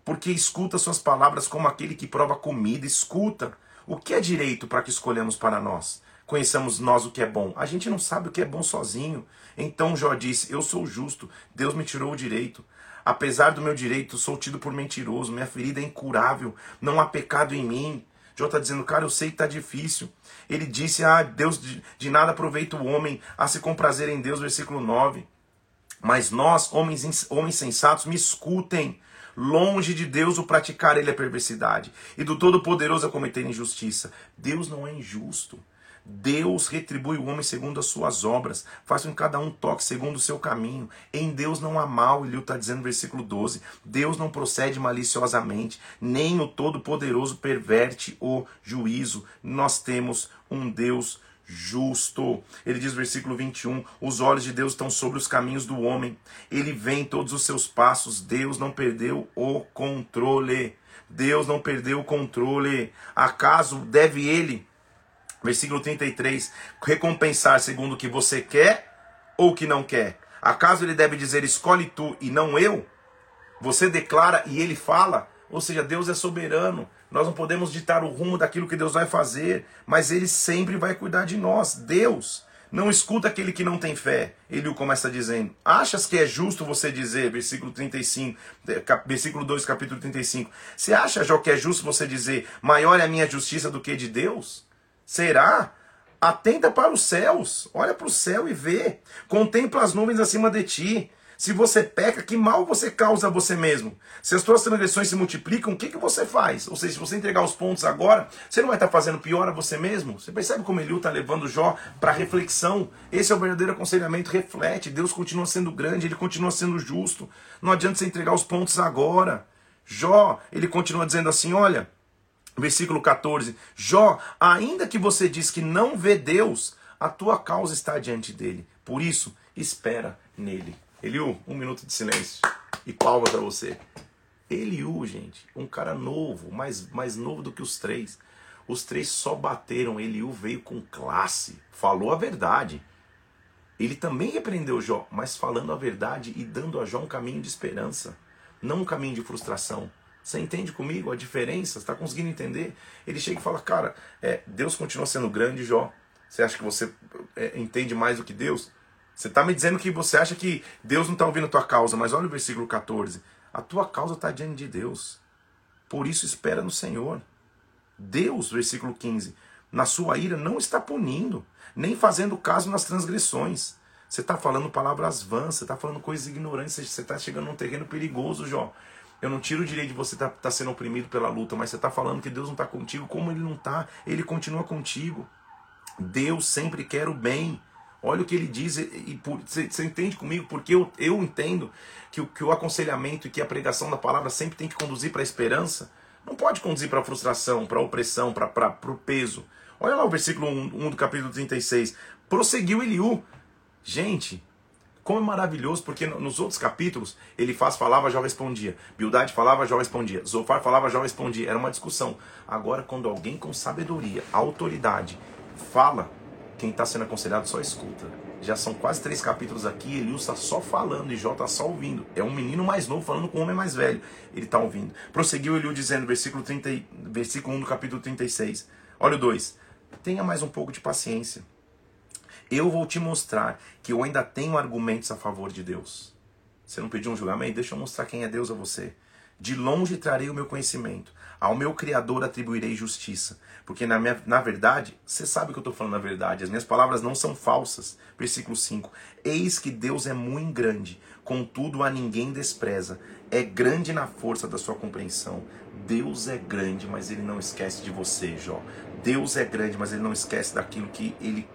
porque escuta suas palavras como aquele que prova comida, escuta. O que é direito para que escolhemos para nós? Conheçamos nós o que é bom. A gente não sabe o que é bom sozinho. Então Jó disse: Eu sou justo, Deus me tirou o direito. Apesar do meu direito, sou tido por mentiroso, minha ferida é incurável, não há pecado em mim. Jó está dizendo, cara, eu sei que está difícil. Ele disse, ah, Deus de, de nada aproveita o homem a se comprazer em Deus, versículo 9. Mas nós, homens, homens sensatos, me escutem. Longe de Deus o praticar ele a perversidade, e do Todo-Poderoso a cometer injustiça. Deus não é injusto. Deus retribui o homem segundo as suas obras, faz com que cada um toque segundo o seu caminho. Em Deus não há mal, ele está dizendo no versículo 12. Deus não procede maliciosamente, nem o Todo-Poderoso perverte o juízo. Nós temos um Deus justo. Ele diz versículo 21: Os olhos de Deus estão sobre os caminhos do homem, ele vê em todos os seus passos. Deus não perdeu o controle. Deus não perdeu o controle. Acaso deve ele, versículo 33, recompensar segundo o que você quer ou que não quer? Acaso ele deve dizer escolhe tu e não eu? Você declara e ele fala? Ou seja, Deus é soberano. Nós não podemos ditar o rumo daquilo que Deus vai fazer, mas Ele sempre vai cuidar de nós. Deus não escuta aquele que não tem fé. Ele o começa dizendo: Achas que é justo você dizer, versículo 35, versículo 2, capítulo 35. Você acha, Jó, que é justo você dizer: Maior é a minha justiça do que de Deus? Será? Atenta para os céus, olha para o céu e vê. Contempla as nuvens acima de ti. Se você peca, que mal você causa a você mesmo? Se as suas transgressões se multiplicam, o que, que você faz? Ou seja, se você entregar os pontos agora, você não vai estar fazendo pior a você mesmo? Você percebe como Eliú está levando Jó para reflexão? Esse é o verdadeiro aconselhamento. Reflete. Deus continua sendo grande, ele continua sendo justo. Não adianta você entregar os pontos agora. Jó, ele continua dizendo assim: olha, versículo 14: Jó, ainda que você diz que não vê Deus, a tua causa está diante dele. Por isso, espera nele. Eliu, um minuto de silêncio e palma para você. Eliu, gente, um cara novo, mais, mais novo do que os três. Os três só bateram, Eliu veio com classe, falou a verdade. Ele também repreendeu Jó, mas falando a verdade e dando a Jó um caminho de esperança, não um caminho de frustração. Você entende comigo a diferença? Está conseguindo entender? Ele chega e fala, cara, é, Deus continua sendo grande, Jó. Você acha que você é, entende mais do que Deus? Você está me dizendo que você acha que Deus não está ouvindo a tua causa, mas olha o versículo 14. A tua causa está diante de Deus. Por isso espera no Senhor. Deus, versículo 15, na sua ira não está punindo, nem fazendo caso nas transgressões. Você está falando palavras vãs, você está falando coisas ignorantes, você está chegando num terreno perigoso, Jó. Eu não tiro o direito de você estar tá, tá sendo oprimido pela luta, mas você está falando que Deus não está contigo, como Ele não está, Ele continua contigo. Deus sempre quer o bem. Olha o que ele diz, e, você, entende comigo? Porque eu, eu entendo que o, que o aconselhamento e que a pregação da palavra sempre tem que conduzir para a esperança. Não pode conduzir para a frustração, para a opressão, para o peso. Olha lá o versículo 1, 1 do capítulo 36. Prosseguiu Eliú. Gente, como é maravilhoso, porque nos outros capítulos ele faz, falava, já respondia. Bildade falava, já respondia. Zofar falava, já respondia. Era uma discussão. Agora, quando alguém com sabedoria, autoridade, fala, quem está sendo aconselhado só escuta. Já são quase três capítulos aqui, Eliú está só falando e Jó está só ouvindo. É um menino mais novo falando com um homem mais velho. Ele está ouvindo. Prosseguiu Eliú dizendo, versículo, 30, versículo 1 do capítulo 36. Olha o 2. Tenha mais um pouco de paciência. Eu vou te mostrar que eu ainda tenho argumentos a favor de Deus. Você não pediu um julgamento? Deixa eu mostrar quem é Deus a você. De longe trarei o meu conhecimento. Ao meu Criador atribuirei justiça. Porque na, minha, na verdade, você sabe que eu estou falando na verdade, as minhas palavras não são falsas. Versículo 5: Eis que Deus é muito grande, contudo a ninguém despreza. É grande na força da sua compreensão. Deus é grande, mas ele não esquece de você, Jó. Deus é grande, mas ele não esquece daquilo que ele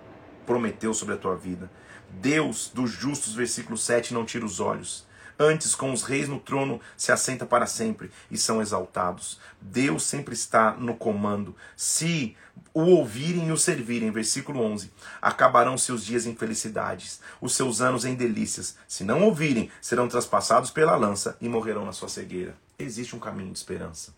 prometeu sobre a tua vida. Deus dos justos, versículo 7, não tira os olhos. Antes, com os reis no trono, se assenta para sempre e são exaltados. Deus sempre está no comando. Se o ouvirem e o servirem, versículo 11, acabarão seus dias em felicidades, os seus anos em delícias. Se não ouvirem, serão traspassados pela lança e morrerão na sua cegueira. Existe um caminho de esperança.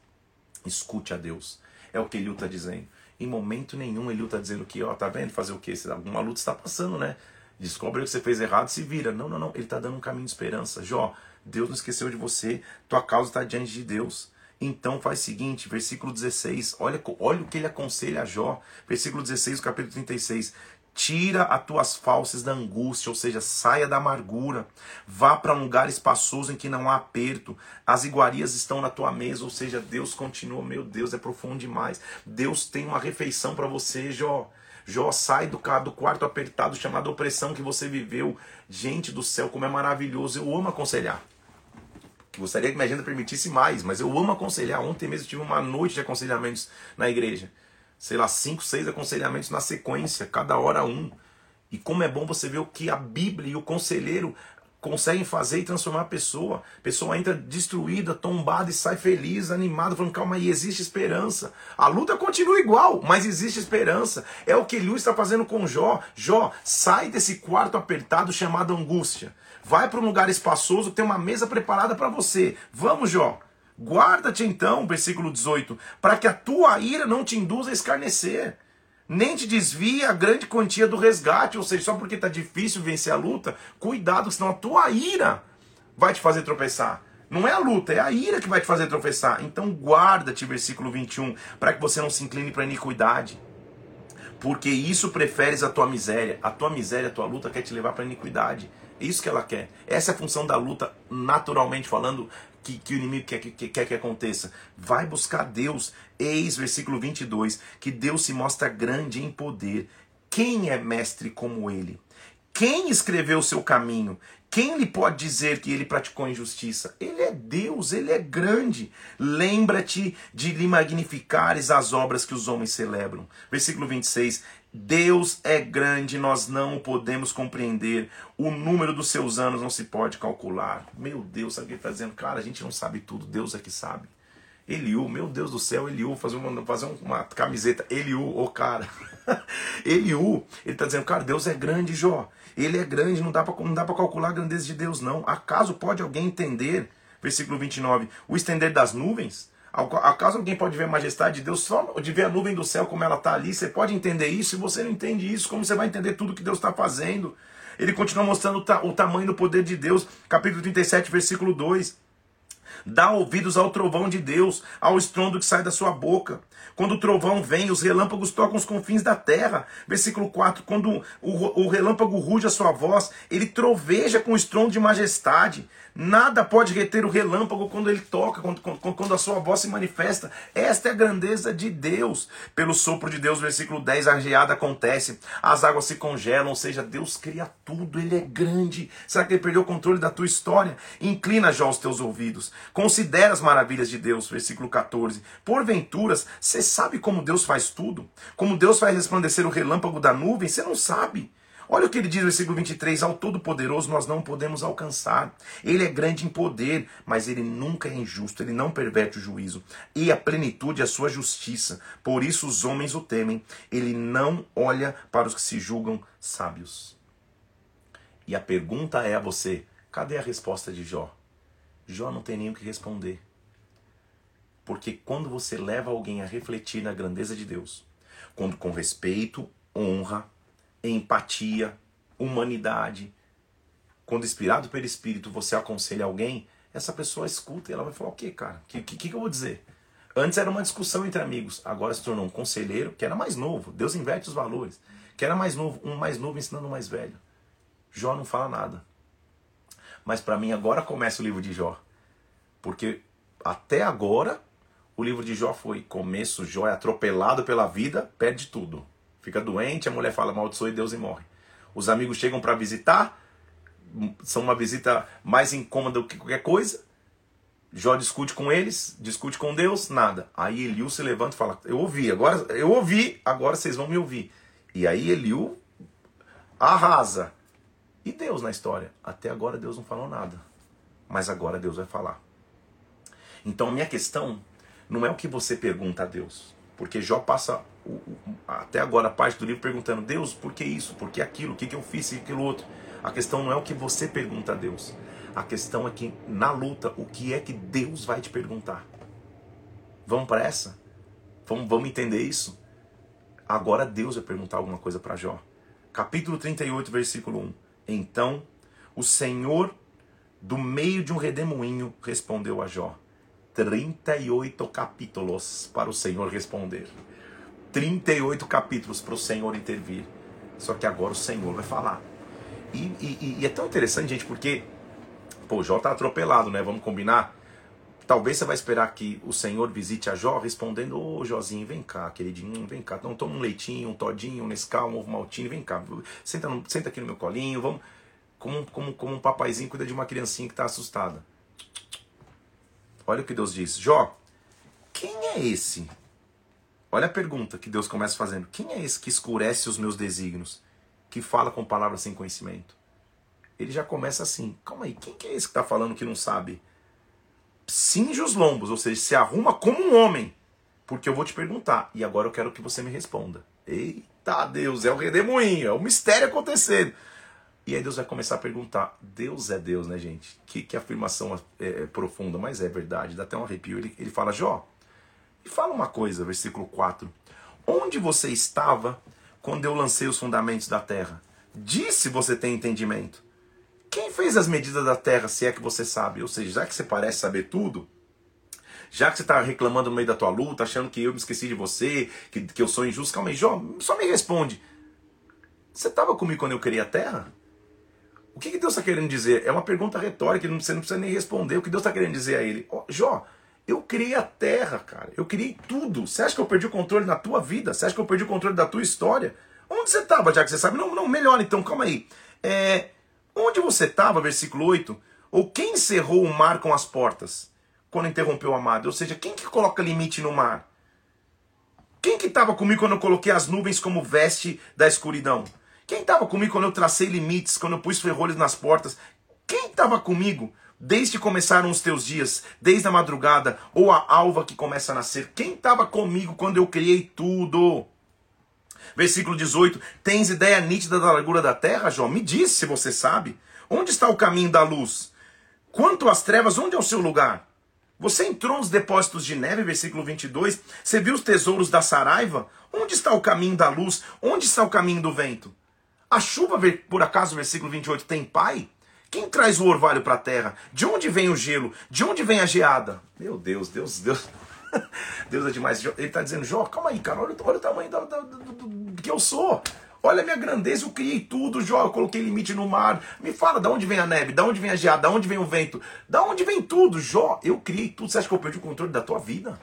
Escute a Deus. É o que Eliú está dizendo. Em momento nenhum Eliú está dizendo que, ó, tá vendo fazer o quê? Alguma luta está passando, né? Descobre o que você fez errado, se vira. Não, não, não. Ele está dando um caminho de esperança. Jó, Deus não esqueceu de você. Tua causa está diante de Deus. Então faz o seguinte, versículo 16. Olha, olha o que ele aconselha a Jó. Versículo 16, capítulo 36. Tira as tuas falsas da angústia, ou seja, saia da amargura. Vá para um lugar espaçoso em que não há aperto. As iguarias estão na tua mesa, ou seja, Deus continua. Meu Deus, é profundo demais. Deus tem uma refeição para você, Jó. Jó, sai do, do quarto apertado chamado opressão que você viveu. Gente do céu, como é maravilhoso. Eu amo aconselhar. Gostaria que minha agenda permitisse mais, mas eu amo aconselhar. Ontem mesmo tive uma noite de aconselhamentos na igreja. Sei lá, cinco, seis aconselhamentos na sequência, cada hora um. E como é bom você ver o que a Bíblia e o conselheiro conseguem fazer e transformar a pessoa. A pessoa entra destruída, tombada e sai feliz, animada, falando: calma aí, existe esperança. A luta continua igual, mas existe esperança. É o que Lu está fazendo com Jó. Jó, sai desse quarto apertado chamado angústia. Vai para um lugar espaçoso, tem uma mesa preparada para você. Vamos, Jó. Guarda-te então, versículo 18, para que a tua ira não te induza a escarnecer nem te desvia a grande quantia do resgate, ou seja, só porque está difícil vencer a luta, cuidado, senão a tua ira vai te fazer tropeçar. Não é a luta, é a ira que vai te fazer tropeçar. Então guarda-te, versículo 21, para que você não se incline para a iniquidade. Porque isso preferes a tua miséria. A tua miséria, a tua luta quer te levar para a iniquidade. É isso que ela quer. Essa é a função da luta, naturalmente falando, que, que o inimigo quer que, que, quer que aconteça. Vai buscar Deus. Eis, versículo 22, que Deus se mostra grande em poder. Quem é mestre como ele? Quem escreveu o seu caminho? Quem lhe pode dizer que ele praticou injustiça? Ele é Deus, ele é grande. Lembra-te de lhe magnificares as obras que os homens celebram. Versículo 26. Deus é grande, nós não o podemos compreender. O número dos seus anos não se pode calcular. Meu Deus, sabe o que ele está dizendo? Cara, a gente não sabe tudo, Deus é que sabe. Eliú, meu Deus do céu, Eliú, fazer uma, fazer uma camiseta, Eliú, ô oh, cara. Eliú, ele está dizendo, cara, Deus é grande, Jó. Ele é grande, não dá para calcular a grandeza de Deus, não. Acaso pode alguém entender, versículo 29, o estender das nuvens? Acaso alguém pode ver a majestade de Deus só de ver a nuvem do céu como ela está ali? Você pode entender isso? Se você não entende isso, como você vai entender tudo que Deus está fazendo? Ele continua mostrando o, ta o tamanho do poder de Deus. Capítulo 37, versículo 2. Dá ouvidos ao trovão de Deus, ao estrondo que sai da sua boca. Quando o trovão vem, os relâmpagos tocam os confins da terra. Versículo 4. Quando o, o relâmpago ruge a sua voz, ele troveja com estrondo de majestade. Nada pode reter o relâmpago quando ele toca, quando, quando, a sua voz se manifesta. Esta é a grandeza de Deus. Pelo sopro de Deus, versículo 10, a geada acontece, as águas se congelam, ou seja, Deus cria tudo, Ele é grande. Será que Ele perdeu o controle da tua história? Inclina já os teus ouvidos. Considera as maravilhas de Deus, versículo 14. Porventuras, você sabe como Deus faz tudo? Como Deus faz resplandecer o relâmpago da nuvem? Você não sabe. Olha o que ele diz no versículo 23: Ao Todo-Poderoso nós não podemos alcançar. Ele é grande em poder, mas ele nunca é injusto, ele não perverte o juízo. E a plenitude é a sua justiça. Por isso os homens o temem. Ele não olha para os que se julgam sábios. E a pergunta é a você: cadê a resposta de Jó? Jó não tem nem o que responder. Porque quando você leva alguém a refletir na grandeza de Deus, quando com respeito, honra, empatia, humanidade. Quando inspirado pelo Espírito você aconselha alguém, essa pessoa escuta e ela vai falar: o que, cara? O que, que, que eu vou dizer? Antes era uma discussão entre amigos, agora se tornou um conselheiro que era mais novo. Deus inverte os valores. Que era mais novo, um mais novo ensinando o mais velho. Jó não fala nada. Mas para mim agora começa o livro de Jó. Porque até agora, o livro de Jó foi começo, Jó é atropelado pela vida, perde tudo. Fica doente, a mulher fala, amaldiçoe Deus e morre. Os amigos chegam para visitar, são uma visita mais incômoda do que qualquer coisa. Jó discute com eles, discute com Deus, nada. Aí Eliu se levanta e fala: Eu ouvi, agora eu ouvi, agora vocês vão me ouvir. E aí Eliu arrasa. E Deus na história? Até agora Deus não falou nada. Mas agora Deus vai falar. Então, minha questão não é o que você pergunta a Deus. Porque Jó passa até agora a parte do livro perguntando: Deus, por que isso? Por que aquilo? O que, que eu fiz e aquilo outro? A questão não é o que você pergunta a Deus. A questão é que na luta, o que é que Deus vai te perguntar? Vamos para essa? Vamos, vamos entender isso? Agora Deus vai perguntar alguma coisa para Jó. Capítulo 38, versículo 1. Então o Senhor, do meio de um redemoinho, respondeu a Jó. 38 capítulos para o Senhor responder. 38 capítulos para o Senhor intervir. Só que agora o Senhor vai falar. E, e, e é tão interessante, gente, porque pô, Jó tá atropelado, né? Vamos combinar? Talvez você vai esperar que o Senhor visite a Jó respondendo: Ô oh, Jozinho, vem cá, queridinho, vem cá. Então toma um leitinho, um todinho, um Nescau, um ovo maltinho, vem cá. Senta, no, senta aqui no meu colinho, vamos. Como, como, como um papaizinho cuida de uma criancinha que está assustada. Olha o que Deus diz: Jó, quem é esse? Olha a pergunta que Deus começa fazendo: Quem é esse que escurece os meus desígnios? Que fala com palavras sem conhecimento? Ele já começa assim: Calma aí, quem que é esse que está falando que não sabe? Cinge os lombos, ou seja, se arruma como um homem, porque eu vou te perguntar e agora eu quero que você me responda. Eita Deus, é o redemoinho, é o mistério acontecendo. E aí Deus vai começar a perguntar: Deus é Deus, né, gente? Que, que afirmação é, é profunda, mas é verdade, dá até um arrepio. Ele, ele fala: Jó, e fala uma coisa, versículo 4: Onde você estava quando eu lancei os fundamentos da terra? Disse você tem entendimento. Quem fez as medidas da terra, se é que você sabe? Ou seja, já que você parece saber tudo, já que você está reclamando no meio da tua luta, achando que eu me esqueci de você, que, que eu sou injusto, calma aí, Jó, só me responde. Você estava comigo quando eu criei a terra? O que, que Deus está querendo dizer? É uma pergunta retórica, você não precisa nem responder. O que Deus está querendo dizer a ele? Oh, Jó, eu criei a terra, cara. Eu criei tudo. Você acha que eu perdi o controle na tua vida? Você acha que eu perdi o controle da tua história? Onde você estava, já que você sabe? Não, não, melhor então, calma aí. É, onde você estava, versículo 8? Ou quem encerrou o mar com as portas quando interrompeu a mar? Ou seja, quem que coloca limite no mar? Quem que estava comigo quando eu coloquei as nuvens como veste da escuridão? Quem estava comigo quando eu tracei limites, quando eu pus ferrolhos nas portas? Quem estava comigo desde que começaram os teus dias, desde a madrugada ou a alva que começa a nascer? Quem estava comigo quando eu criei tudo? Versículo 18: Tens ideia nítida da largura da terra, João? Me diz se você sabe. Onde está o caminho da luz? Quanto às trevas, onde é o seu lugar? Você entrou nos depósitos de neve, versículo 22. Você viu os tesouros da Saraiva? Onde está o caminho da luz? Onde está o caminho do vento? A chuva, por acaso, versículo 28, tem pai? Quem traz o orvalho para a terra? De onde vem o gelo? De onde vem a geada? Meu Deus, Deus, Deus. Deus é demais. Ele está dizendo, Jó, calma aí, cara, olha, olha o tamanho do, do, do, que eu sou. Olha a minha grandeza, eu criei tudo, Jó, eu coloquei limite no mar. Me fala, de onde vem a neve? De onde vem a geada? De onde vem o vento? De onde vem tudo, Jó? Eu criei tudo. Você acha que eu perdi o controle da tua vida?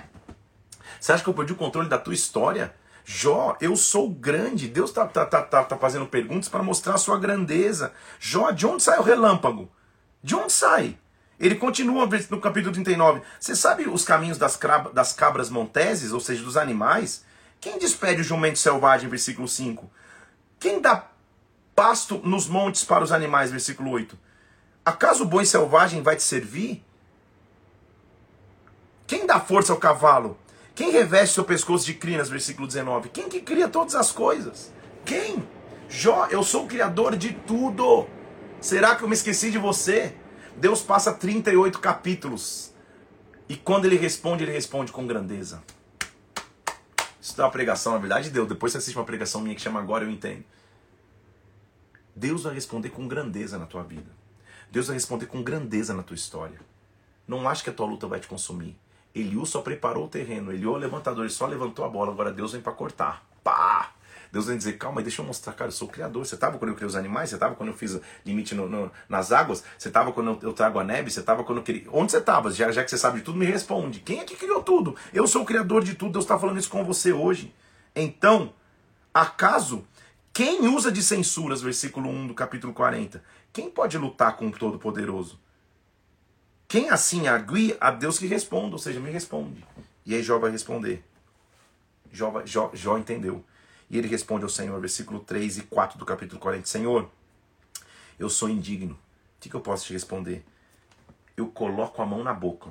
Você acha que eu perdi o controle da tua história? Jó, eu sou grande. Deus está tá, tá, tá, tá fazendo perguntas para mostrar a sua grandeza. Jó, de onde sai o relâmpago? De onde sai? Ele continua no capítulo 39. Você sabe os caminhos das, das cabras monteses, ou seja, dos animais? Quem despede o jumento selvagem, versículo 5? Quem dá pasto nos montes para os animais, versículo 8? Acaso o boi selvagem vai te servir? Quem dá força ao cavalo? Quem reveste seu pescoço de crinas, versículo 19? Quem que cria todas as coisas? Quem? Jó, eu sou o criador de tudo. Será que eu me esqueci de você? Deus passa 38 capítulos. E quando ele responde, ele responde com grandeza. Isso dá uma pregação, na verdade deu. Depois você assiste uma pregação minha que chama Agora Eu Entendo. Deus vai responder com grandeza na tua vida. Deus vai responder com grandeza na tua história. Não ache que a tua luta vai te consumir. Eliú só preparou o terreno. Eliú é o levantador, ele só levantou a bola. Agora Deus vem para cortar. Pá! Deus vai dizer, calma, deixa eu mostrar, cara, eu sou o criador. Você estava quando eu criei os animais? Você estava quando eu fiz limite no, no, nas águas? Você estava quando eu, eu, trago a neve? Você estava quando eu queria... Onde você estava? Já, já que você sabe de tudo, me responde. Quem é que criou tudo? Eu sou o criador de tudo, Deus está falando isso com você hoje. Então, acaso, quem usa de censuras, versículo 1 do capítulo 40, quem pode lutar com o Todo-Poderoso? Quem assim argui a Deus que responda, ou seja, me responde. E aí Jó vai responder. Jó, Jó, Jó entendeu. E ele responde ao Senhor, versículo 3 e 4 do capítulo 40. Senhor, eu sou indigno. O que, que eu posso te responder? Eu coloco a mão na boca.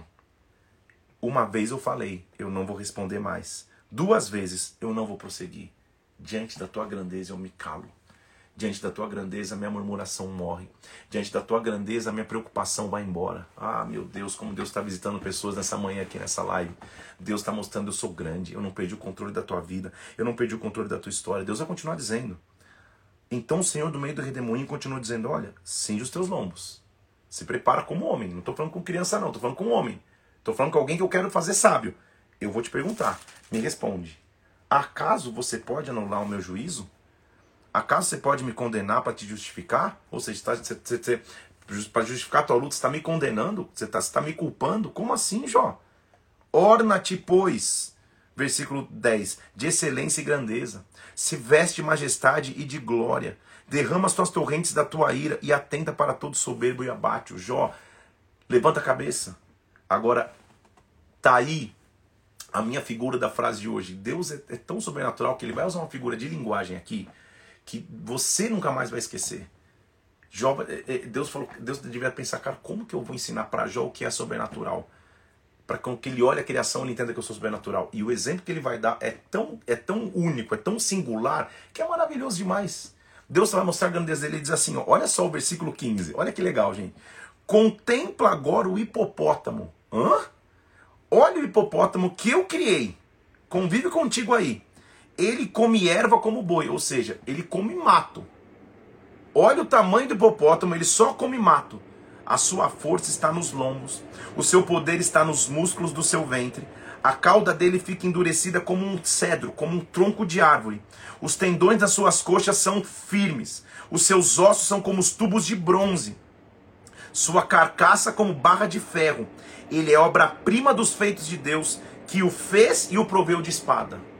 Uma vez eu falei, eu não vou responder mais. Duas vezes eu não vou prosseguir. Diante da tua grandeza eu me calo. Diante da tua grandeza, minha murmuração morre. Diante da tua grandeza, minha preocupação vai embora. Ah, meu Deus, como Deus está visitando pessoas nessa manhã aqui nessa live. Deus está mostrando eu sou grande, eu não perdi o controle da tua vida, eu não perdi o controle da tua história. Deus vai continuar dizendo. Então o Senhor do meio do redemoinho continua dizendo: Olha, cinge os teus lombos. Se prepara como homem. Não estou falando com criança, não, estou falando com homem. Estou falando com alguém que eu quero fazer sábio. Eu vou te perguntar, me responde. Acaso você pode anular o meu juízo? Acaso você pode me condenar para te justificar? Ou seja, tá, para justificar a tua luta, você está me condenando? Você está tá me culpando? Como assim, Jó? Orna-te, pois, versículo 10, de excelência e grandeza. Se veste de majestade e de glória. Derrama as tuas torrentes da tua ira e atenta para todo soberbo e abate. O Jó, levanta a cabeça. Agora, tá aí a minha figura da frase de hoje. Deus é, é tão sobrenatural que ele vai usar uma figura de linguagem aqui que você nunca mais vai esquecer. Jó, é, é, Deus falou, Deus devia pensar, cara, como que eu vou ensinar para Jó o que é sobrenatural? Para que ele olhe a criação e entenda que eu sou sobrenatural. E o exemplo que ele vai dar é tão, é tão único, é tão singular, que é maravilhoso demais. Deus vai mostrar a grandeza dele e diz assim: ó, olha só o versículo 15, olha que legal, gente. Contempla agora o hipopótamo. Hã? Olha o hipopótamo que eu criei. Convive contigo aí ele come erva como boi, ou seja, ele come mato. Olha o tamanho do hipopótamo, ele só come mato. A sua força está nos lombos, o seu poder está nos músculos do seu ventre. A cauda dele fica endurecida como um cedro, como um tronco de árvore. Os tendões das suas coxas são firmes, os seus ossos são como os tubos de bronze. Sua carcaça como barra de ferro. Ele é obra-prima dos feitos de Deus, que o fez e o proveu de espada.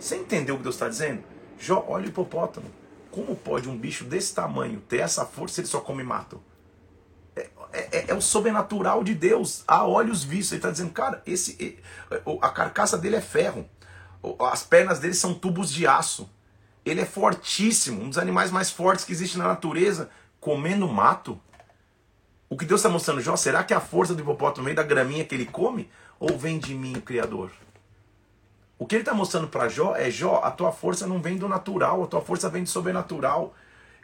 Você entendeu o que Deus está dizendo? Jó, olha o hipopótamo. Como pode um bicho desse tamanho ter essa força se ele só come mato? É, é, é, o sobrenatural de Deus a olhos vistos. Ele está dizendo, cara, esse, a carcaça dele é ferro. As pernas dele são tubos de aço. Ele é fortíssimo, um dos animais mais fortes que existe na natureza, comendo mato. O que Deus está mostrando, Jó, será que a força do hipopótamo vem da graminha que ele come? Ou vem de mim, Criador? O que ele está mostrando para Jó é: Jó, a tua força não vem do natural, a tua força vem do sobrenatural.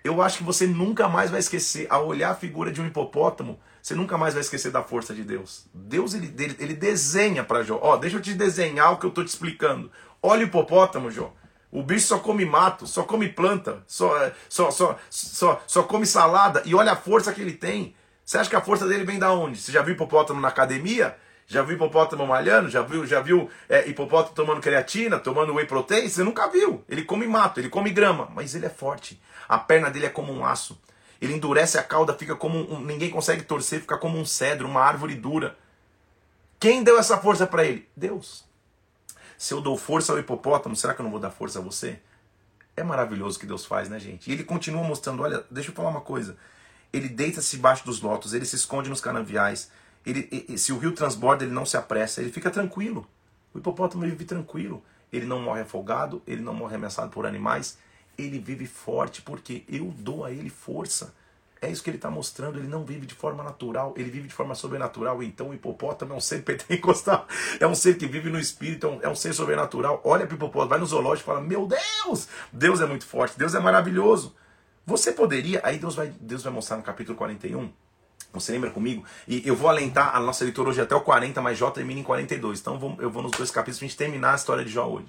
Eu acho que você nunca mais vai esquecer, a olhar a figura de um hipopótamo, você nunca mais vai esquecer da força de Deus. Deus, ele, ele, ele desenha para Jó. Ó, deixa eu te desenhar o que eu estou te explicando. Olha o hipopótamo, Jó. O bicho só come mato, só come planta, só, só, só, só, só come salada. E olha a força que ele tem. Você acha que a força dele vem da onde? Você já viu hipopótamo na academia? Já viu hipopótamo malhando? Já viu, já viu é, hipopótamo tomando creatina, tomando whey protein? Você nunca viu. Ele come mato, ele come grama, mas ele é forte. A perna dele é como um aço. Ele endurece a cauda, fica como um, ninguém consegue torcer, fica como um cedro, uma árvore dura. Quem deu essa força para ele? Deus. Se eu dou força ao hipopótamo, será que eu não vou dar força a você? É maravilhoso o que Deus faz, né, gente? E ele continua mostrando, olha, deixa eu falar uma coisa. Ele deita-se debaixo dos lotos, ele se esconde nos canaviais, ele, se o rio transborda, ele não se apressa, ele fica tranquilo. O hipopótamo vive tranquilo. Ele não morre afogado, ele não morre ameaçado por animais. Ele vive forte porque eu dou a ele força. É isso que ele está mostrando. Ele não vive de forma natural, ele vive de forma sobrenatural. Então o hipopótamo é um ser pentecostal, é um ser que vive no espírito, é um ser sobrenatural. Olha para o hipopótamo, vai no zoológico e fala: Meu Deus, Deus é muito forte, Deus é maravilhoso. Você poderia, aí Deus vai, Deus vai mostrar no capítulo 41 você lembra comigo? E eu vou alentar a nossa leitura hoje até o 40, mas Jó termina em 42. Então eu vou nos dois capítulos para a gente terminar a história de Jó hoje.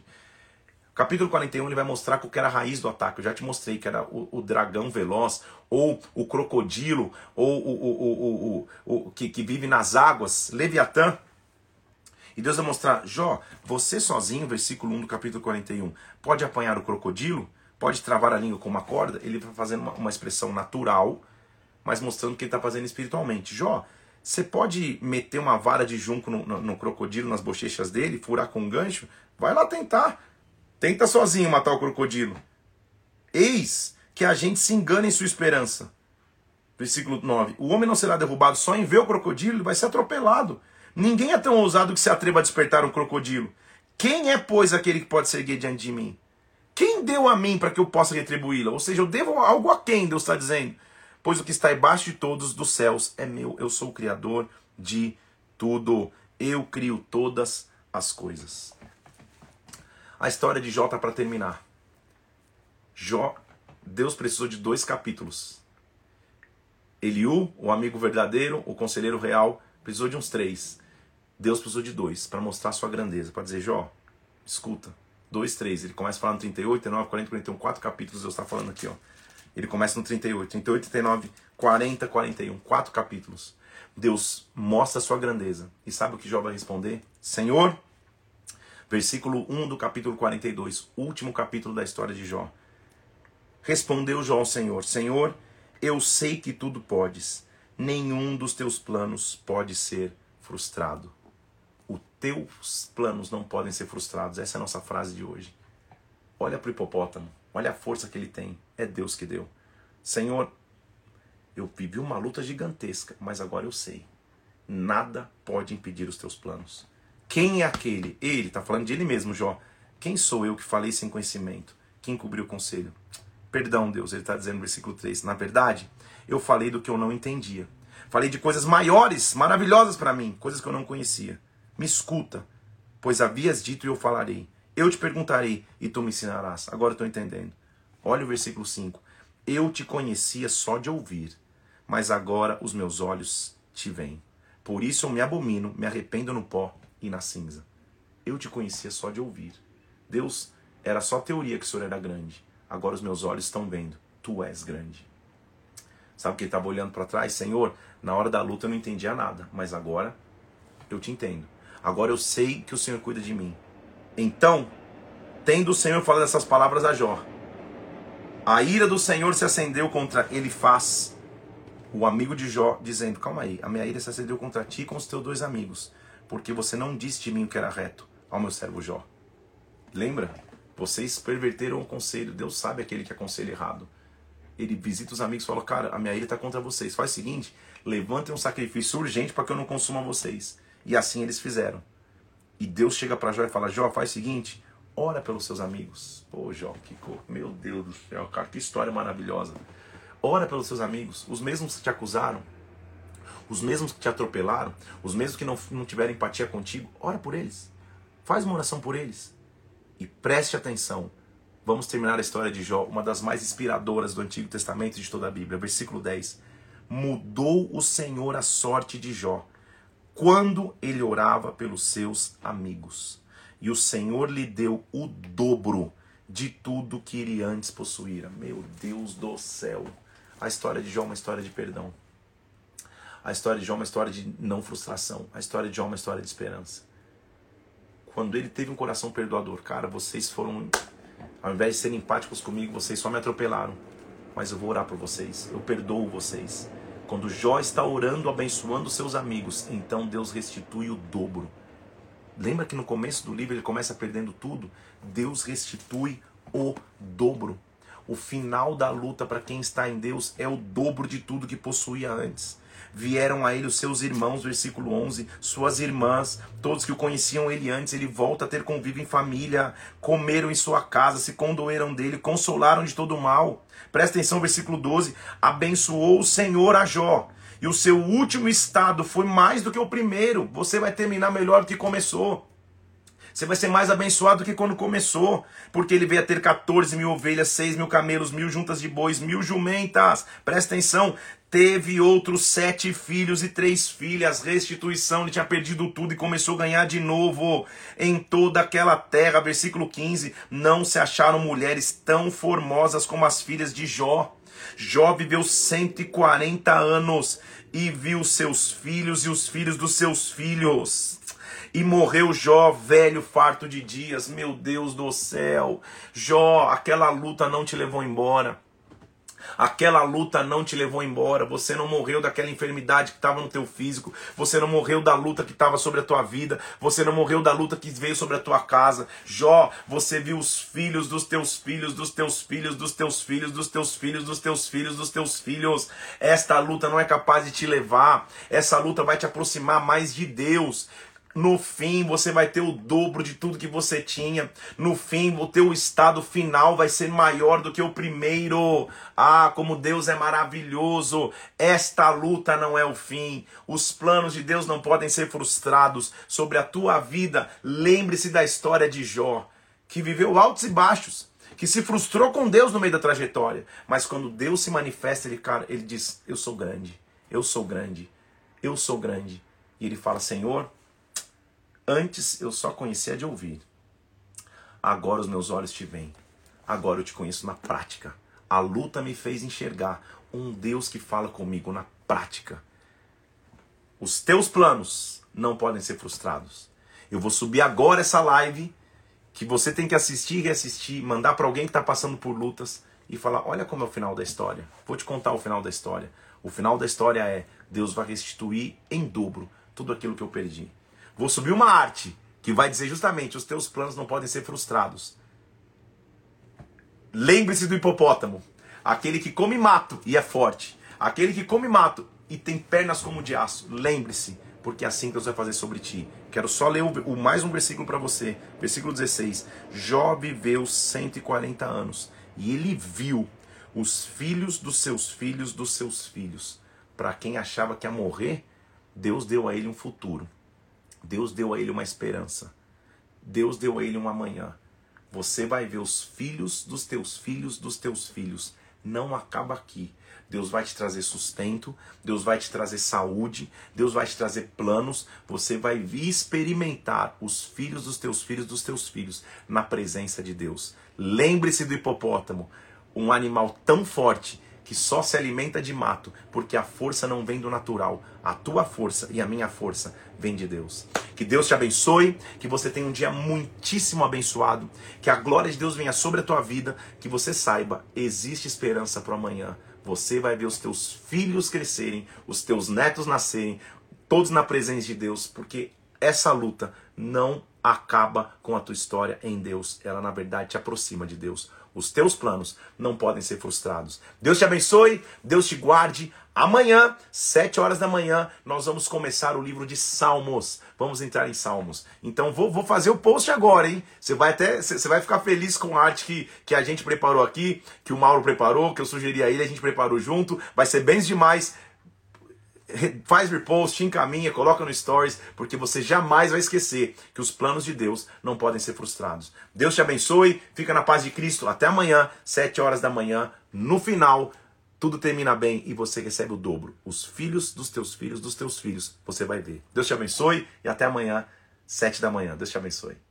Capítulo 41 ele vai mostrar qual que era a raiz do ataque. Eu já te mostrei que era o, o dragão veloz, ou o crocodilo, ou o, o, o, que, que vive nas águas, Leviatã. E Deus vai mostrar, Jó, você sozinho, versículo 1 do capítulo 41, pode apanhar o crocodilo? pode travar a língua com uma corda, ele vai fazendo uma, uma expressão natural, mas mostrando que ele está fazendo espiritualmente. Jó, você pode meter uma vara de junco no, no, no, crocodilo, nas bochechas dele, furar com um gancho? Vai lá tentar. Tenta sozinho matar o crocodilo. Eis que a gente se engana em sua esperança. Versículo 9. O homem não será derrubado só em ver o crocodilo, ele vai ser atropelado. Ninguém é tão ousado que se atreva a despertar um crocodilo. Quem é, pois, aquele que pode ser erguer diante de mim? Quem deu a mim para que eu possa retribuí-la? Ou seja, eu devo algo a quem, Deus está dizendo. Pois o que está embaixo de todos dos céus é meu. Eu sou o Criador de tudo. Eu crio todas as coisas. A história de Jó está para terminar. Jó, Deus precisou de dois capítulos. Eliú, o amigo verdadeiro, o conselheiro real, precisou de uns três. Deus precisou de dois para mostrar sua grandeza, para dizer, Jó, escuta. Dois, três. Ele começa no 38, 39, 40, 41, quatro capítulos Deus está falando aqui, ó. Ele começa no 38, 38, 39, 40, 41, quatro capítulos. Deus mostra a sua grandeza. E sabe o que Jó vai responder? Senhor, versículo 1 do capítulo 42, último capítulo da história de Jó. Respondeu Jó ao Senhor: Senhor, eu sei que tudo podes, nenhum dos teus planos pode ser frustrado. Os teus planos não podem ser frustrados. Essa é a nossa frase de hoje. Olha para o hipopótamo, olha a força que ele tem. É Deus que deu. Senhor, eu vivi uma luta gigantesca, mas agora eu sei. Nada pode impedir os teus planos. Quem é aquele? Ele, está falando de ele mesmo, Jó. Quem sou eu que falei sem conhecimento? Quem cobriu o conselho? Perdão, Deus, ele está dizendo no versículo 3. Na verdade, eu falei do que eu não entendia. Falei de coisas maiores, maravilhosas para mim, coisas que eu não conhecia. Me escuta, pois havias dito e eu falarei. Eu te perguntarei e tu me ensinarás. Agora estou entendendo. Olha o versículo 5. Eu te conhecia só de ouvir, mas agora os meus olhos te veem. Por isso eu me abomino, me arrependo no pó e na cinza. Eu te conhecia só de ouvir. Deus, era só teoria que o Senhor era grande. Agora os meus olhos estão vendo. Tu és grande. Sabe que ele estava olhando para trás? Senhor, na hora da luta eu não entendia nada, mas agora eu te entendo. Agora eu sei que o Senhor cuida de mim. Então, tendo o Senhor falado essas palavras a Jó, a ira do Senhor se acendeu contra ele faz o amigo de Jó, dizendo: Calma aí, a minha ira se acendeu contra ti com os teus dois amigos, porque você não disse de mim o que era reto ao meu servo Jó. Lembra? Vocês perverteram o conselho. Deus sabe aquele que aconselha errado. Ele visita os amigos e fala: Cara, a minha ira está contra vocês. Faz o seguinte: levantem um sacrifício urgente para que eu não consuma vocês. E assim eles fizeram. E Deus chega para Jó e fala: Jó, faz o seguinte: ora pelos seus amigos. Pô, Jó, que cor. Meu Deus do céu, cara, que história maravilhosa. Ora pelos seus amigos, os mesmos que te acusaram, os mesmos que te atropelaram, os mesmos que não, não tiveram empatia contigo. Ora por eles. Faz uma oração por eles. E preste atenção. Vamos terminar a história de Jó, uma das mais inspiradoras do Antigo Testamento e de toda a Bíblia. Versículo 10. Mudou o Senhor a sorte de Jó quando ele orava pelos seus amigos. E o Senhor lhe deu o dobro de tudo que ele antes possuíra. Meu Deus do céu. A história de Jó é uma história de perdão. A história de Jó é uma história de não frustração. A história de Jó é uma história de esperança quando ele teve um coração perdoador, cara, vocês foram, ao invés de serem empáticos comigo, vocês só me atropelaram. Mas eu vou orar por vocês, eu perdoo vocês. Quando Jó está orando, abençoando seus amigos, então Deus restitui o dobro. Lembra que no começo do livro ele começa perdendo tudo? Deus restitui o dobro. O final da luta para quem está em Deus é o dobro de tudo que possuía antes vieram a ele os seus irmãos, versículo 11, suas irmãs, todos que o conheciam ele antes, ele volta a ter convívio em família, comeram em sua casa, se condoeram dele, consolaram de todo o mal. Presta atenção, versículo 12, abençoou o Senhor a Jó, e o seu último estado foi mais do que o primeiro, você vai terminar melhor do que começou. Você vai ser mais abençoado do que quando começou, porque ele veio a ter 14 mil ovelhas, 6 mil camelos, mil juntas de bois, mil jumentas. Presta atenção, Teve outros sete filhos e três filhas. Restituição, ele tinha perdido tudo e começou a ganhar de novo em toda aquela terra. Versículo 15: Não se acharam mulheres tão formosas como as filhas de Jó. Jó viveu 140 anos e viu seus filhos e os filhos dos seus filhos. E morreu Jó, velho, farto de dias. Meu Deus do céu. Jó, aquela luta não te levou embora. Aquela luta não te levou embora. Você não morreu daquela enfermidade que estava no teu físico. Você não morreu da luta que estava sobre a tua vida. Você não morreu da luta que veio sobre a tua casa. Jó, você viu os filhos dos teus filhos, dos teus filhos, dos teus filhos, dos teus filhos, dos teus filhos, dos teus filhos. Esta luta não é capaz de te levar. Essa luta vai te aproximar mais de Deus. No fim, você vai ter o dobro de tudo que você tinha. No fim, o teu estado final vai ser maior do que o primeiro. Ah, como Deus é maravilhoso! Esta luta não é o fim. Os planos de Deus não podem ser frustrados sobre a tua vida. Lembre-se da história de Jó, que viveu altos e baixos, que se frustrou com Deus no meio da trajetória. Mas quando Deus se manifesta, ele, cara, ele diz: Eu sou grande, eu sou grande, eu sou grande. E ele fala: Senhor Antes eu só conhecia de ouvir. Agora os meus olhos te veem. Agora eu te conheço na prática. A luta me fez enxergar um Deus que fala comigo na prática. Os teus planos não podem ser frustrados. Eu vou subir agora essa live que você tem que assistir e reassistir, mandar para alguém que está passando por lutas e falar: olha como é o final da história. Vou te contar o final da história. O final da história é: Deus vai restituir em dobro tudo aquilo que eu perdi. Vou subir uma arte que vai dizer justamente: os teus planos não podem ser frustrados. Lembre-se do hipopótamo, aquele que come mato e é forte, aquele que come mato e tem pernas como de aço. Lembre-se, porque é assim que Deus vai fazer sobre ti. Quero só ler o, o mais um versículo para você, versículo 16. Jó viveu 140 anos e ele viu os filhos dos seus filhos dos seus filhos. Para quem achava que ia morrer, Deus deu a ele um futuro. Deus deu a ele uma esperança. Deus deu a ele um amanhã. Você vai ver os filhos dos teus filhos dos teus filhos. Não acaba aqui. Deus vai te trazer sustento, Deus vai te trazer saúde, Deus vai te trazer planos. Você vai experimentar os filhos dos teus filhos dos teus filhos na presença de Deus. Lembre-se do hipopótamo, um animal tão forte que só se alimenta de mato, porque a força não vem do natural. A tua força e a minha força vem de Deus. Que Deus te abençoe, que você tenha um dia muitíssimo abençoado, que a glória de Deus venha sobre a tua vida, que você saiba, existe esperança para o amanhã. Você vai ver os teus filhos crescerem, os teus netos nascerem, todos na presença de Deus, porque essa luta não acaba com a tua história em Deus, ela na verdade te aproxima de Deus. Os teus planos não podem ser frustrados. Deus te abençoe, Deus te guarde. Amanhã, sete horas da manhã, nós vamos começar o livro de Salmos. Vamos entrar em Salmos. Então vou, vou fazer o post agora, hein? Você vai até você vai ficar feliz com a arte que, que a gente preparou aqui, que o Mauro preparou, que eu sugeri a ele, a gente preparou junto. Vai ser bem demais faz repost, encaminha, coloca no stories, porque você jamais vai esquecer que os planos de Deus não podem ser frustrados. Deus te abençoe, fica na paz de Cristo. Até amanhã, 7 horas da manhã. No final, tudo termina bem e você recebe o dobro. Os filhos dos teus filhos, dos teus filhos, você vai ver. Deus te abençoe e até amanhã, 7 da manhã. Deus te abençoe.